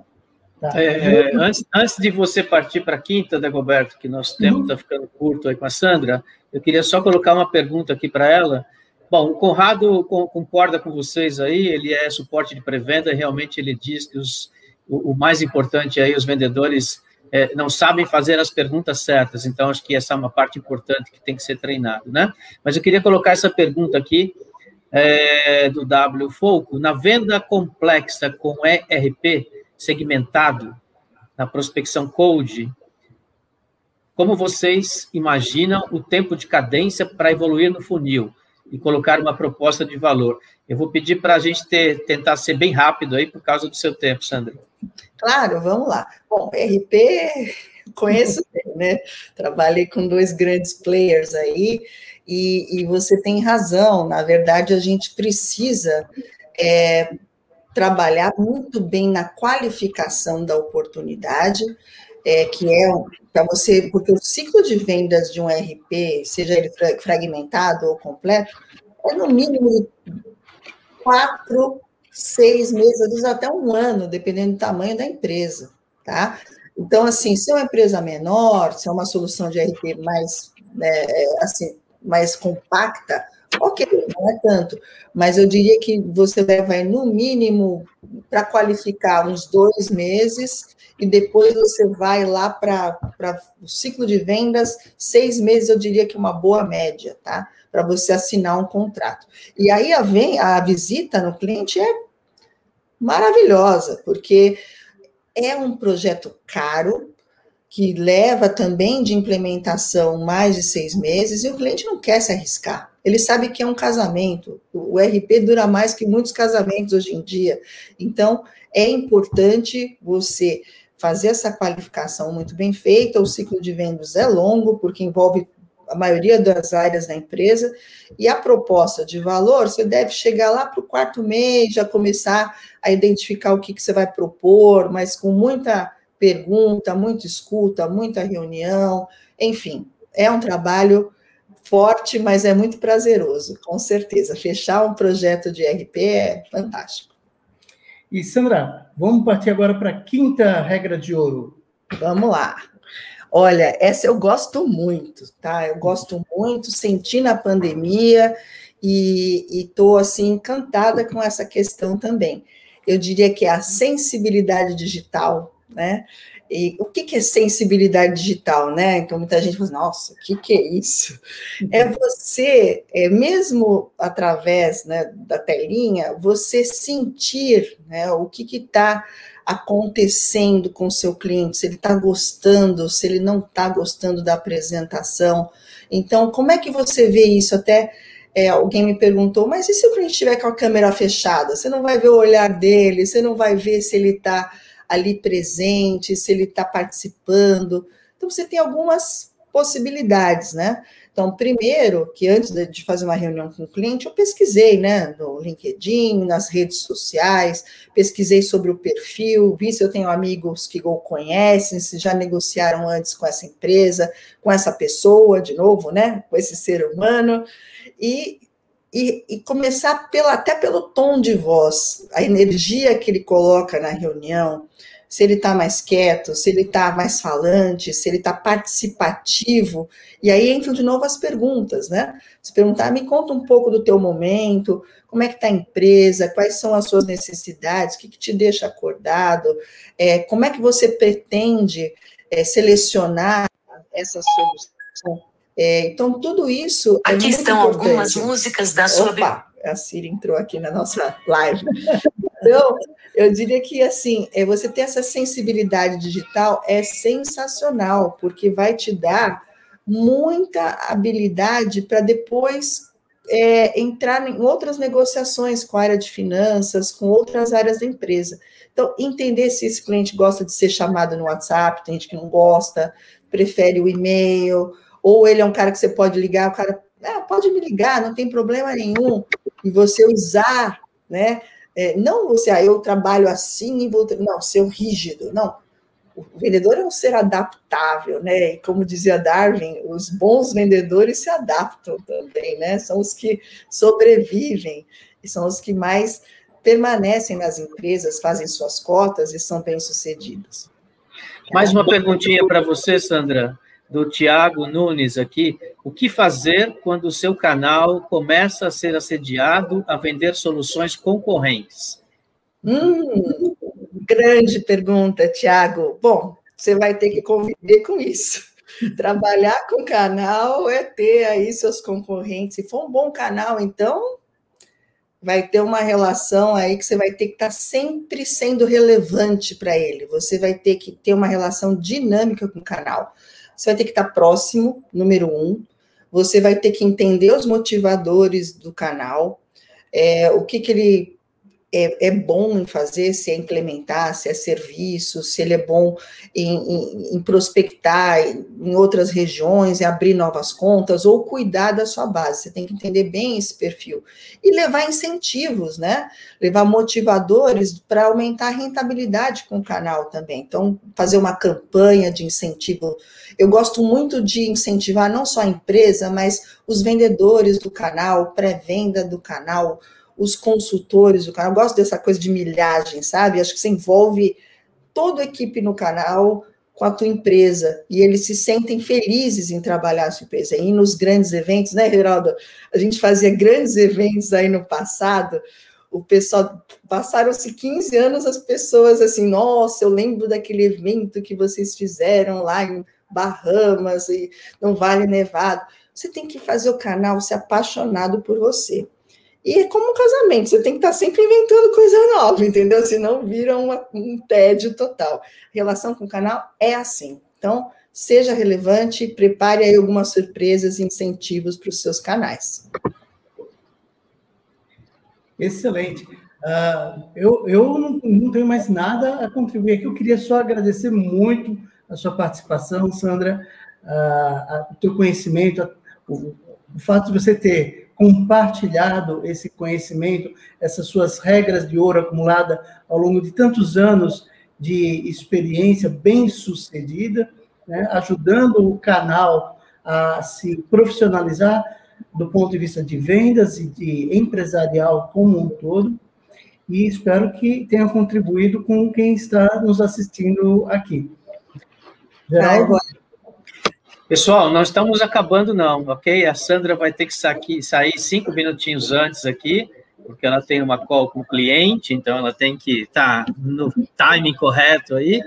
Tá. É, antes, antes de você partir para a quinta, Dagoberto, que nosso tempo está uhum. ficando curto aí com a Sandra, eu queria só colocar uma pergunta aqui para ela. Bom, o Conrado concorda com vocês aí, ele é suporte de pré-venda, realmente ele diz que os, o, o, mais importante aí, os vendedores é, não sabem fazer as perguntas certas, então acho que essa é uma parte importante que tem que ser treinado, né? Mas eu queria colocar essa pergunta aqui é, do W Foco, na venda complexa com ERP, segmentado na prospecção code, como vocês imaginam o tempo de cadência para evoluir no funil e colocar uma proposta de valor? Eu vou pedir para a gente ter, tentar ser bem rápido aí por causa do seu tempo, Sandra. Claro, vamos lá. Bom, RP conheço bem, né? Trabalhei com dois grandes players aí e, e você tem razão. Na verdade, a gente precisa é, trabalhar muito bem na qualificação da oportunidade, é, que é para você, porque o ciclo de vendas de um RP, seja ele fragmentado ou completo, é no mínimo quatro, seis meses, às vezes até um ano, dependendo do tamanho da empresa, tá? Então, assim, se é uma empresa menor, se é uma solução de RP mais, né, é, assim, mais compacta, Ok, não é tanto, mas eu diria que você leva no mínimo para qualificar uns dois meses e depois você vai lá para o ciclo de vendas, seis meses eu diria que uma boa média, tá? Para você assinar um contrato. E aí a, vem, a visita no cliente é maravilhosa, porque é um projeto caro, que leva também de implementação mais de seis meses, e o cliente não quer se arriscar. Ele sabe que é um casamento. O RP dura mais que muitos casamentos hoje em dia. Então, é importante você fazer essa qualificação muito bem feita. O ciclo de vendas é longo, porque envolve a maioria das áreas da empresa, e a proposta de valor, você deve chegar lá para o quarto mês, já começar a identificar o que, que você vai propor, mas com muita pergunta, muita escuta, muita reunião, enfim, é um trabalho forte, mas é muito prazeroso, com certeza. Fechar um projeto de RP é fantástico. E Sandra, vamos partir agora para a quinta regra de ouro. Vamos lá. Olha, essa eu gosto muito, tá? Eu gosto muito, senti na pandemia e estou assim encantada com essa questão também. Eu diria que é a sensibilidade digital né? E o que, que é sensibilidade digital, né? Então muita gente fala, assim, nossa, o que, que é isso? É você, é, mesmo através né, da telinha, você sentir né, o que está acontecendo com o seu cliente, se ele está gostando, se ele não está gostando da apresentação. Então, como é que você vê isso? Até é, alguém me perguntou, mas e se o cliente estiver com a câmera fechada? Você não vai ver o olhar dele, você não vai ver se ele está ali presente, se ele está participando. Então, você tem algumas possibilidades, né? Então, primeiro, que antes de fazer uma reunião com o cliente, eu pesquisei, né, no LinkedIn, nas redes sociais, pesquisei sobre o perfil, vi se eu tenho amigos que o conhecem, se já negociaram antes com essa empresa, com essa pessoa, de novo, né, com esse ser humano, e e, e, começar pela, até pelo tom de voz, a energia que ele coloca na reunião, se ele está mais quieto, se ele está mais falante, se ele está participativo. E aí entram de novo as perguntas, né? Se perguntar, me conta um pouco do teu momento, como é que está a empresa, quais são as suas necessidades, o que, que te deixa acordado, é, como é que você pretende é, selecionar essa solução. É, então, tudo isso. É aqui estão importante. algumas músicas da sua. Opa, a Ciri entrou aqui na nossa live. Então, eu diria que, assim, é, você ter essa sensibilidade digital é sensacional, porque vai te dar muita habilidade para depois é, entrar em outras negociações com a área de finanças, com outras áreas da empresa. Então, entender se esse cliente gosta de ser chamado no WhatsApp, tem gente que não gosta, prefere o e-mail, ou ele é um cara que você pode ligar, o cara ah, pode me ligar, não tem problema nenhum, e você usar, né? É, não você, ah, eu trabalho assim e vou. Não, ser rígido. Não. O vendedor é um ser adaptável, né? E como dizia Darwin, os bons vendedores se adaptam também, né? São os que sobrevivem e são os que mais permanecem nas empresas, fazem suas cotas e são bem-sucedidos. Mais uma perguntinha para você, Sandra do Tiago Nunes aqui. O que fazer quando o seu canal começa a ser assediado a vender soluções concorrentes? Hum, grande pergunta, Tiago. Bom, você vai ter que conviver com isso. Trabalhar com canal é ter aí seus concorrentes. Se for um bom canal, então vai ter uma relação aí que você vai ter que estar sempre sendo relevante para ele. Você vai ter que ter uma relação dinâmica com o canal. Você vai ter que estar próximo, número um. Você vai ter que entender os motivadores do canal, é, o que, que ele é, é, bom em fazer, se é implementar, se é serviço, se ele é bom em, em, em, prospectar em outras regiões, em abrir novas contas, ou cuidar da sua base. Você tem que entender bem esse perfil. E levar incentivos, né? Levar motivadores para aumentar a rentabilidade com o canal também. Então, fazer uma campanha de incentivo. Eu gosto muito de incentivar não só a empresa, mas os vendedores do canal, pré-venda do canal, os consultores do canal. Eu gosto dessa coisa de milhagem, sabe? Acho que você envolve toda a equipe no canal com a tua empresa e eles se sentem felizes em trabalhar a sua empresa. E nos grandes eventos, né, Geraldo? A gente fazia grandes eventos aí no passado. O pessoal passaram-se 15 anos as pessoas assim, nossa, eu lembro daquele evento que vocês fizeram lá em Bahamas e não Vale Nevado. Você tem que fazer o canal ser apaixonado por você. E é como um casamento, você tem que estar sempre inventando coisa nova, entendeu? Senão vira uma, um tédio total. A relação com o canal é assim. Então, seja relevante, prepare aí algumas surpresas e incentivos para os seus canais. Excelente. Uh, eu eu não, não, tenho mais nada a contribuir aqui. Eu queria só agradecer muito a sua participação, Sandra, uh, o teu conhecimento, o, o fato de você ter compartilhado esse conhecimento, essas suas regras de ouro acumulada ao longo de tantos anos de experiência bem sucedida, né, ajudando o canal a se profissionalizar do ponto de vista de vendas e de empresarial como um todo. E espero que tenha contribuído com quem está nos assistindo aqui. Geraldo? Pessoal, não estamos acabando, não, ok? A Sandra vai ter que sair, cinco minutinhos antes aqui, porque ela tem uma call com o cliente, então ela tem que estar tá no timing correto aí.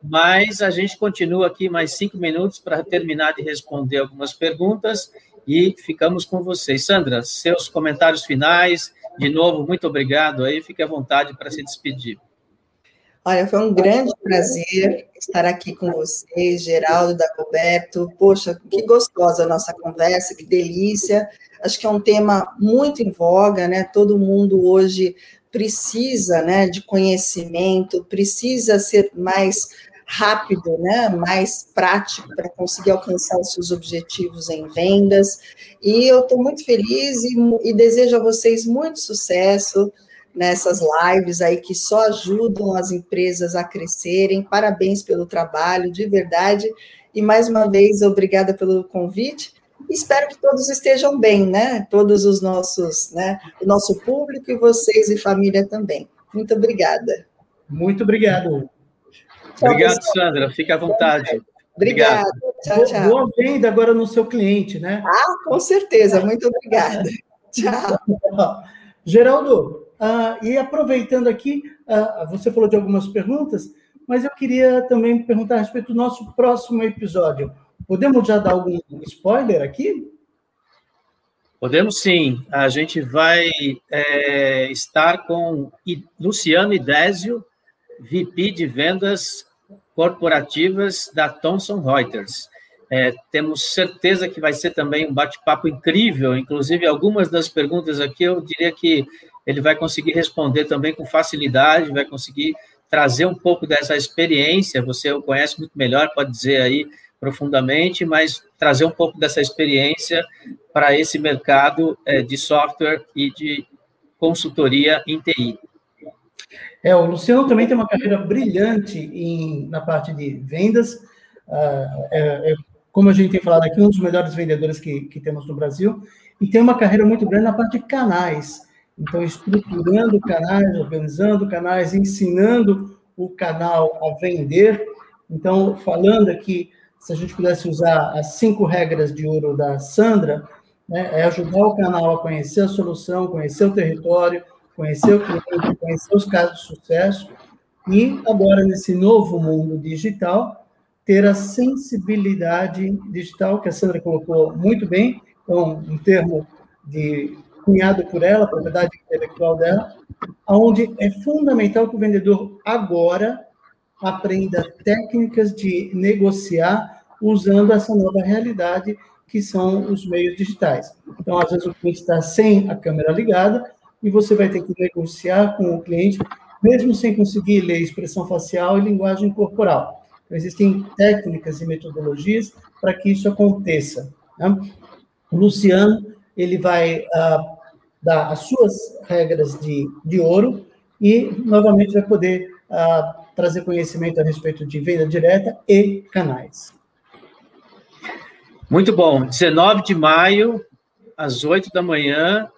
Mas a gente continua aqui mais cinco minutos para terminar de responder algumas perguntas e ficamos com vocês. Sandra, seus comentários finais. De novo, muito obrigado aí. Fique à vontade para se despedir. Olha, foi um grande prazer estar aqui com vocês, Geraldo, Dagoberto. Poxa, que gostosa a nossa conversa, que delícia. Acho que é um tema muito em voga, né? Todo mundo hoje precisa, né, de conhecimento, precisa ser mais rápido, né, mais prático para conseguir alcançar os seus objetivos em vendas. E eu estou muito feliz e, e desejo a vocês muito sucesso nessas lives aí que só ajudam as empresas a crescerem. Parabéns pelo trabalho, de verdade. E mais uma vez, obrigada pelo convite. Espero que todos estejam bem, né? Todos os nossos, né? O nosso público e vocês e família também. Muito obrigada. Muito obrigado. Obrigado, Sandra. Fique à vontade. Obrigada. Tchau, tchau. Boa venda agora no seu cliente, né? Ah, com certeza. Muito obrigada. Tchau. Geraldo, uh, e aproveitando aqui, uh, você falou de algumas perguntas, mas eu queria também perguntar a respeito do nosso próximo episódio. Podemos já dar algum spoiler aqui? Podemos sim. A gente vai é, estar com Luciano Idésio, VP de Vendas Corporativas da Thomson Reuters. É, temos certeza que vai ser também um bate-papo incrível, inclusive algumas das perguntas aqui eu diria que ele vai conseguir responder também com facilidade, vai conseguir trazer um pouco dessa experiência, você o conhece muito melhor, pode dizer aí profundamente, mas trazer um pouco dessa experiência para esse mercado é, de software e de consultoria em TI. É, o Luciano também tem uma carreira brilhante em, na parte de vendas. Uh, é, é, como a gente tem falado aqui, um dos melhores vendedores que, que temos no Brasil. E tem uma carreira muito grande na parte de canais. Então, estruturando canais, organizando canais, ensinando o canal a vender. Então, falando aqui, se a gente pudesse usar as cinco regras de ouro da Sandra, né, é ajudar o canal a conhecer a solução, conhecer o território, conhecer o cliente, conhecer os casos de sucesso, e agora, nesse novo mundo digital, ter a sensibilidade digital, que a Sandra colocou muito bem, então, um termo de cunhado por ela, propriedade intelectual dela, onde é fundamental que o vendedor agora aprenda técnicas de negociar usando essa nova realidade que são os meios digitais. Então, às vezes o cliente está sem a câmera ligada e você vai ter que negociar com o cliente, mesmo sem conseguir ler expressão facial e linguagem corporal. Então, existem técnicas e metodologias para que isso aconteça. Né? O Luciano ele vai uh, dar as suas regras de, de ouro e, novamente, vai poder uh, trazer conhecimento a respeito de venda direta e canais. Muito bom. 19 de maio, às 8 da manhã,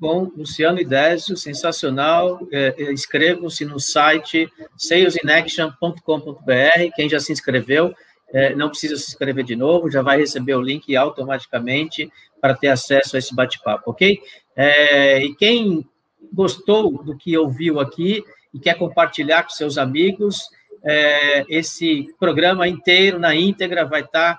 com Luciano Idésio, sensacional. É, é, Inscrevam-se no site salesinaction.com.br. Quem já se inscreveu, é, não precisa se inscrever de novo, já vai receber o link automaticamente para ter acesso a esse bate-papo, ok? É, e quem gostou do que ouviu aqui e quer compartilhar com seus amigos, é, esse programa inteiro, na íntegra, vai estar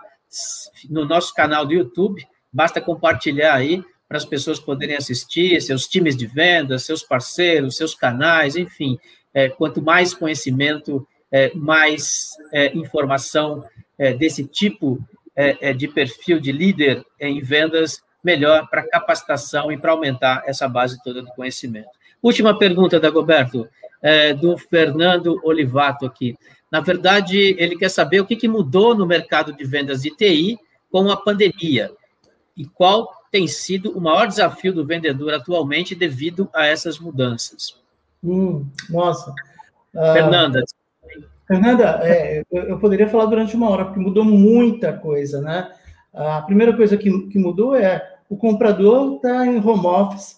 no nosso canal do YouTube. Basta compartilhar aí para as pessoas poderem assistir, seus times de vendas, seus parceiros, seus canais, enfim. É, quanto mais conhecimento, é, mais é, informação é, desse tipo é, é, de perfil de líder em vendas, melhor para capacitação e para aumentar essa base toda do conhecimento. Última pergunta, Dagoberto, do Fernando Olivato aqui. Na verdade, ele quer saber o que, que mudou no mercado de vendas de TI com a pandemia e qual tem sido o maior desafio do vendedor atualmente devido a essas mudanças. Hum, nossa. Uh, Fernanda. Fernanda, é, eu, poderia falar durante uma hora, porque mudou muita coisa, né? A primeira coisa que, que mudou é o comprador está em home office,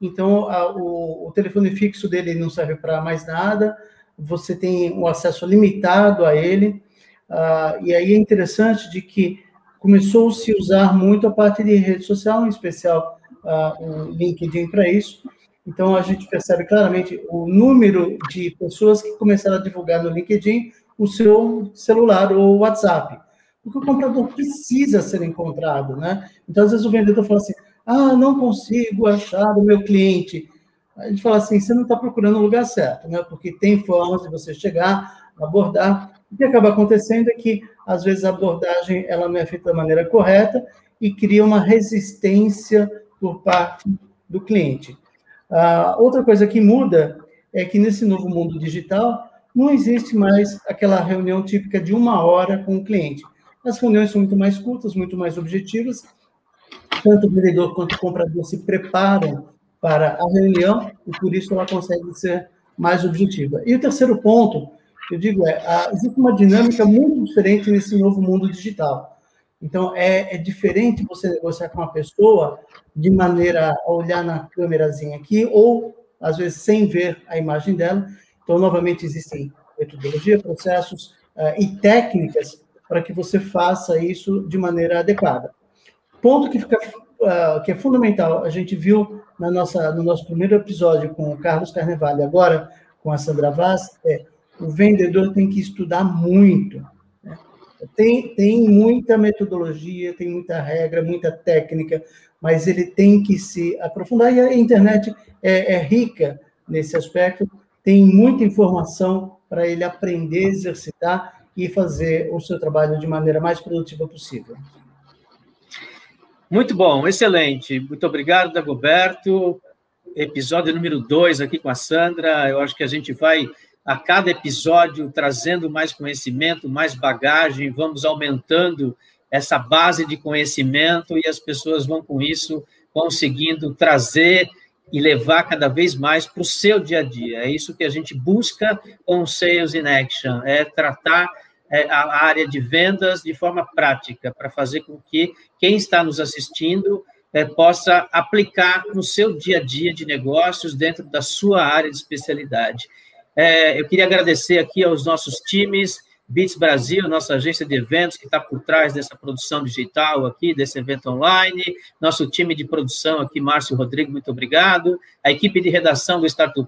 então a, o, o telefone fixo dele não serve para mais nada, você tem um acesso limitado a ele, uh, e aí é interessante de que começou -se a usar muito a parte de rede social, em especial uh, o LinkedIn para isso, então a gente percebe claramente o número de pessoas que começaram a divulgar no LinkedIn o seu celular ou WhatsApp, porque o comprador precisa ser encontrado, né? Então às vezes o vendedor fala assim, ah, não consigo achar o meu cliente, a gente fala assim, você não está procurando o lugar certo, né? Porque tem formas de você chegar, abordar. O que acaba acontecendo é que, às vezes, a abordagem ela não é feita da maneira correta e cria uma resistência por parte do cliente. Ah, outra coisa que muda é que, nesse novo mundo digital, não existe mais aquela reunião típica de uma hora com o cliente. As reuniões são muito mais curtas, muito mais objetivas. Tanto o vendedor quanto o comprador se preparam para a reunião e por isso ela consegue ser mais objetiva. E o terceiro ponto, eu digo, é a, existe uma dinâmica muito diferente nesse novo mundo digital. Então, é, é diferente você negociar com uma pessoa de maneira a olhar na câmerazinha aqui, ou, às vezes, sem ver a imagem dela. Então, novamente, existem metodologia, processos uh, e técnicas para que você faça isso de maneira adequada. Ponto que, fica, uh, que é fundamental, a gente viu na nossa, no nosso primeiro episódio com o Carlos Carnevale, agora com a Sandra Vaz, é o vendedor tem que estudar muito. Né? Tem, tem muita metodologia, tem muita regra, muita técnica, mas ele tem que se aprofundar. E a internet é, é rica nesse aspecto, tem muita informação para ele aprender, exercitar e fazer o seu trabalho de maneira mais produtiva possível. Muito bom, excelente. Muito obrigado, Dagoberto. Episódio número dois aqui com a Sandra. Eu acho que a gente vai, a cada episódio, trazendo mais conhecimento, mais bagagem, vamos aumentando essa base de conhecimento e as pessoas vão, com isso, conseguindo trazer e levar cada vez mais para o seu dia a dia. É isso que a gente busca com Sales in Action, é tratar é, a área de vendas de forma prática, para fazer com que quem está nos assistindo é, possa aplicar no seu dia a dia de negócios dentro da sua área de especialidade. É, eu queria agradecer aqui aos nossos times, Bits Brasil, nossa agência de eventos que está por trás dessa produção digital aqui, desse evento online, nosso time de produção aqui, Márcio Rodrigo, muito obrigado, a equipe de redação do Startup,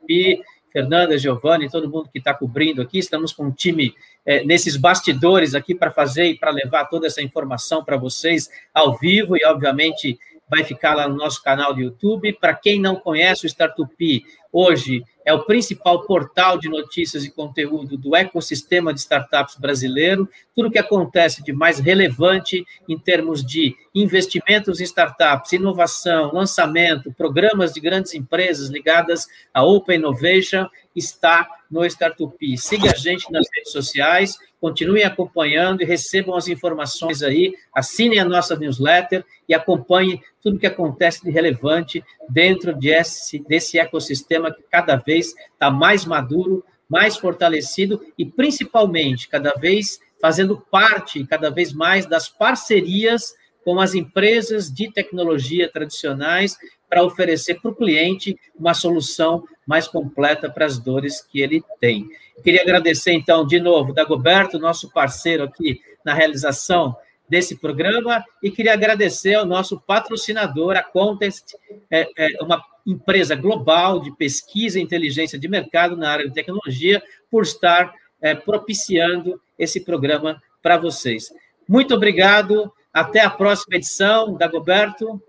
Fernanda, Giovanni, todo mundo que está cobrindo aqui, estamos com um time é, nesses bastidores aqui para fazer e para levar toda essa informação para vocês ao vivo e, obviamente, vai ficar lá no nosso canal do YouTube. Para quem não conhece o Startup, hoje é o principal portal de notícias e conteúdo do ecossistema de startups brasileiro. Tudo que acontece de mais relevante em termos de investimentos em startups, inovação, lançamento, programas de grandes empresas ligadas à Open Innovation está no Startup. Siga a gente nas redes sociais, continuem acompanhando e recebam as informações aí, assinem a nossa newsletter e acompanhem tudo que acontece de relevante dentro desse, desse ecossistema que cada vez está mais maduro, mais fortalecido e, principalmente, cada vez fazendo parte, cada vez mais, das parcerias com as empresas de tecnologia tradicionais para oferecer para o cliente uma solução mais completa para as dores que ele tem. Queria agradecer, então, de novo, Dagoberto, nosso parceiro aqui na realização desse programa, e queria agradecer ao nosso patrocinador, a Contest, é, é uma empresa global de pesquisa e inteligência de mercado na área de tecnologia, por estar é, propiciando esse programa para vocês. Muito obrigado, até a próxima edição, Dagoberto.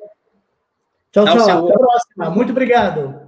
Tchau, tchau. Até a próxima. Muito obrigado.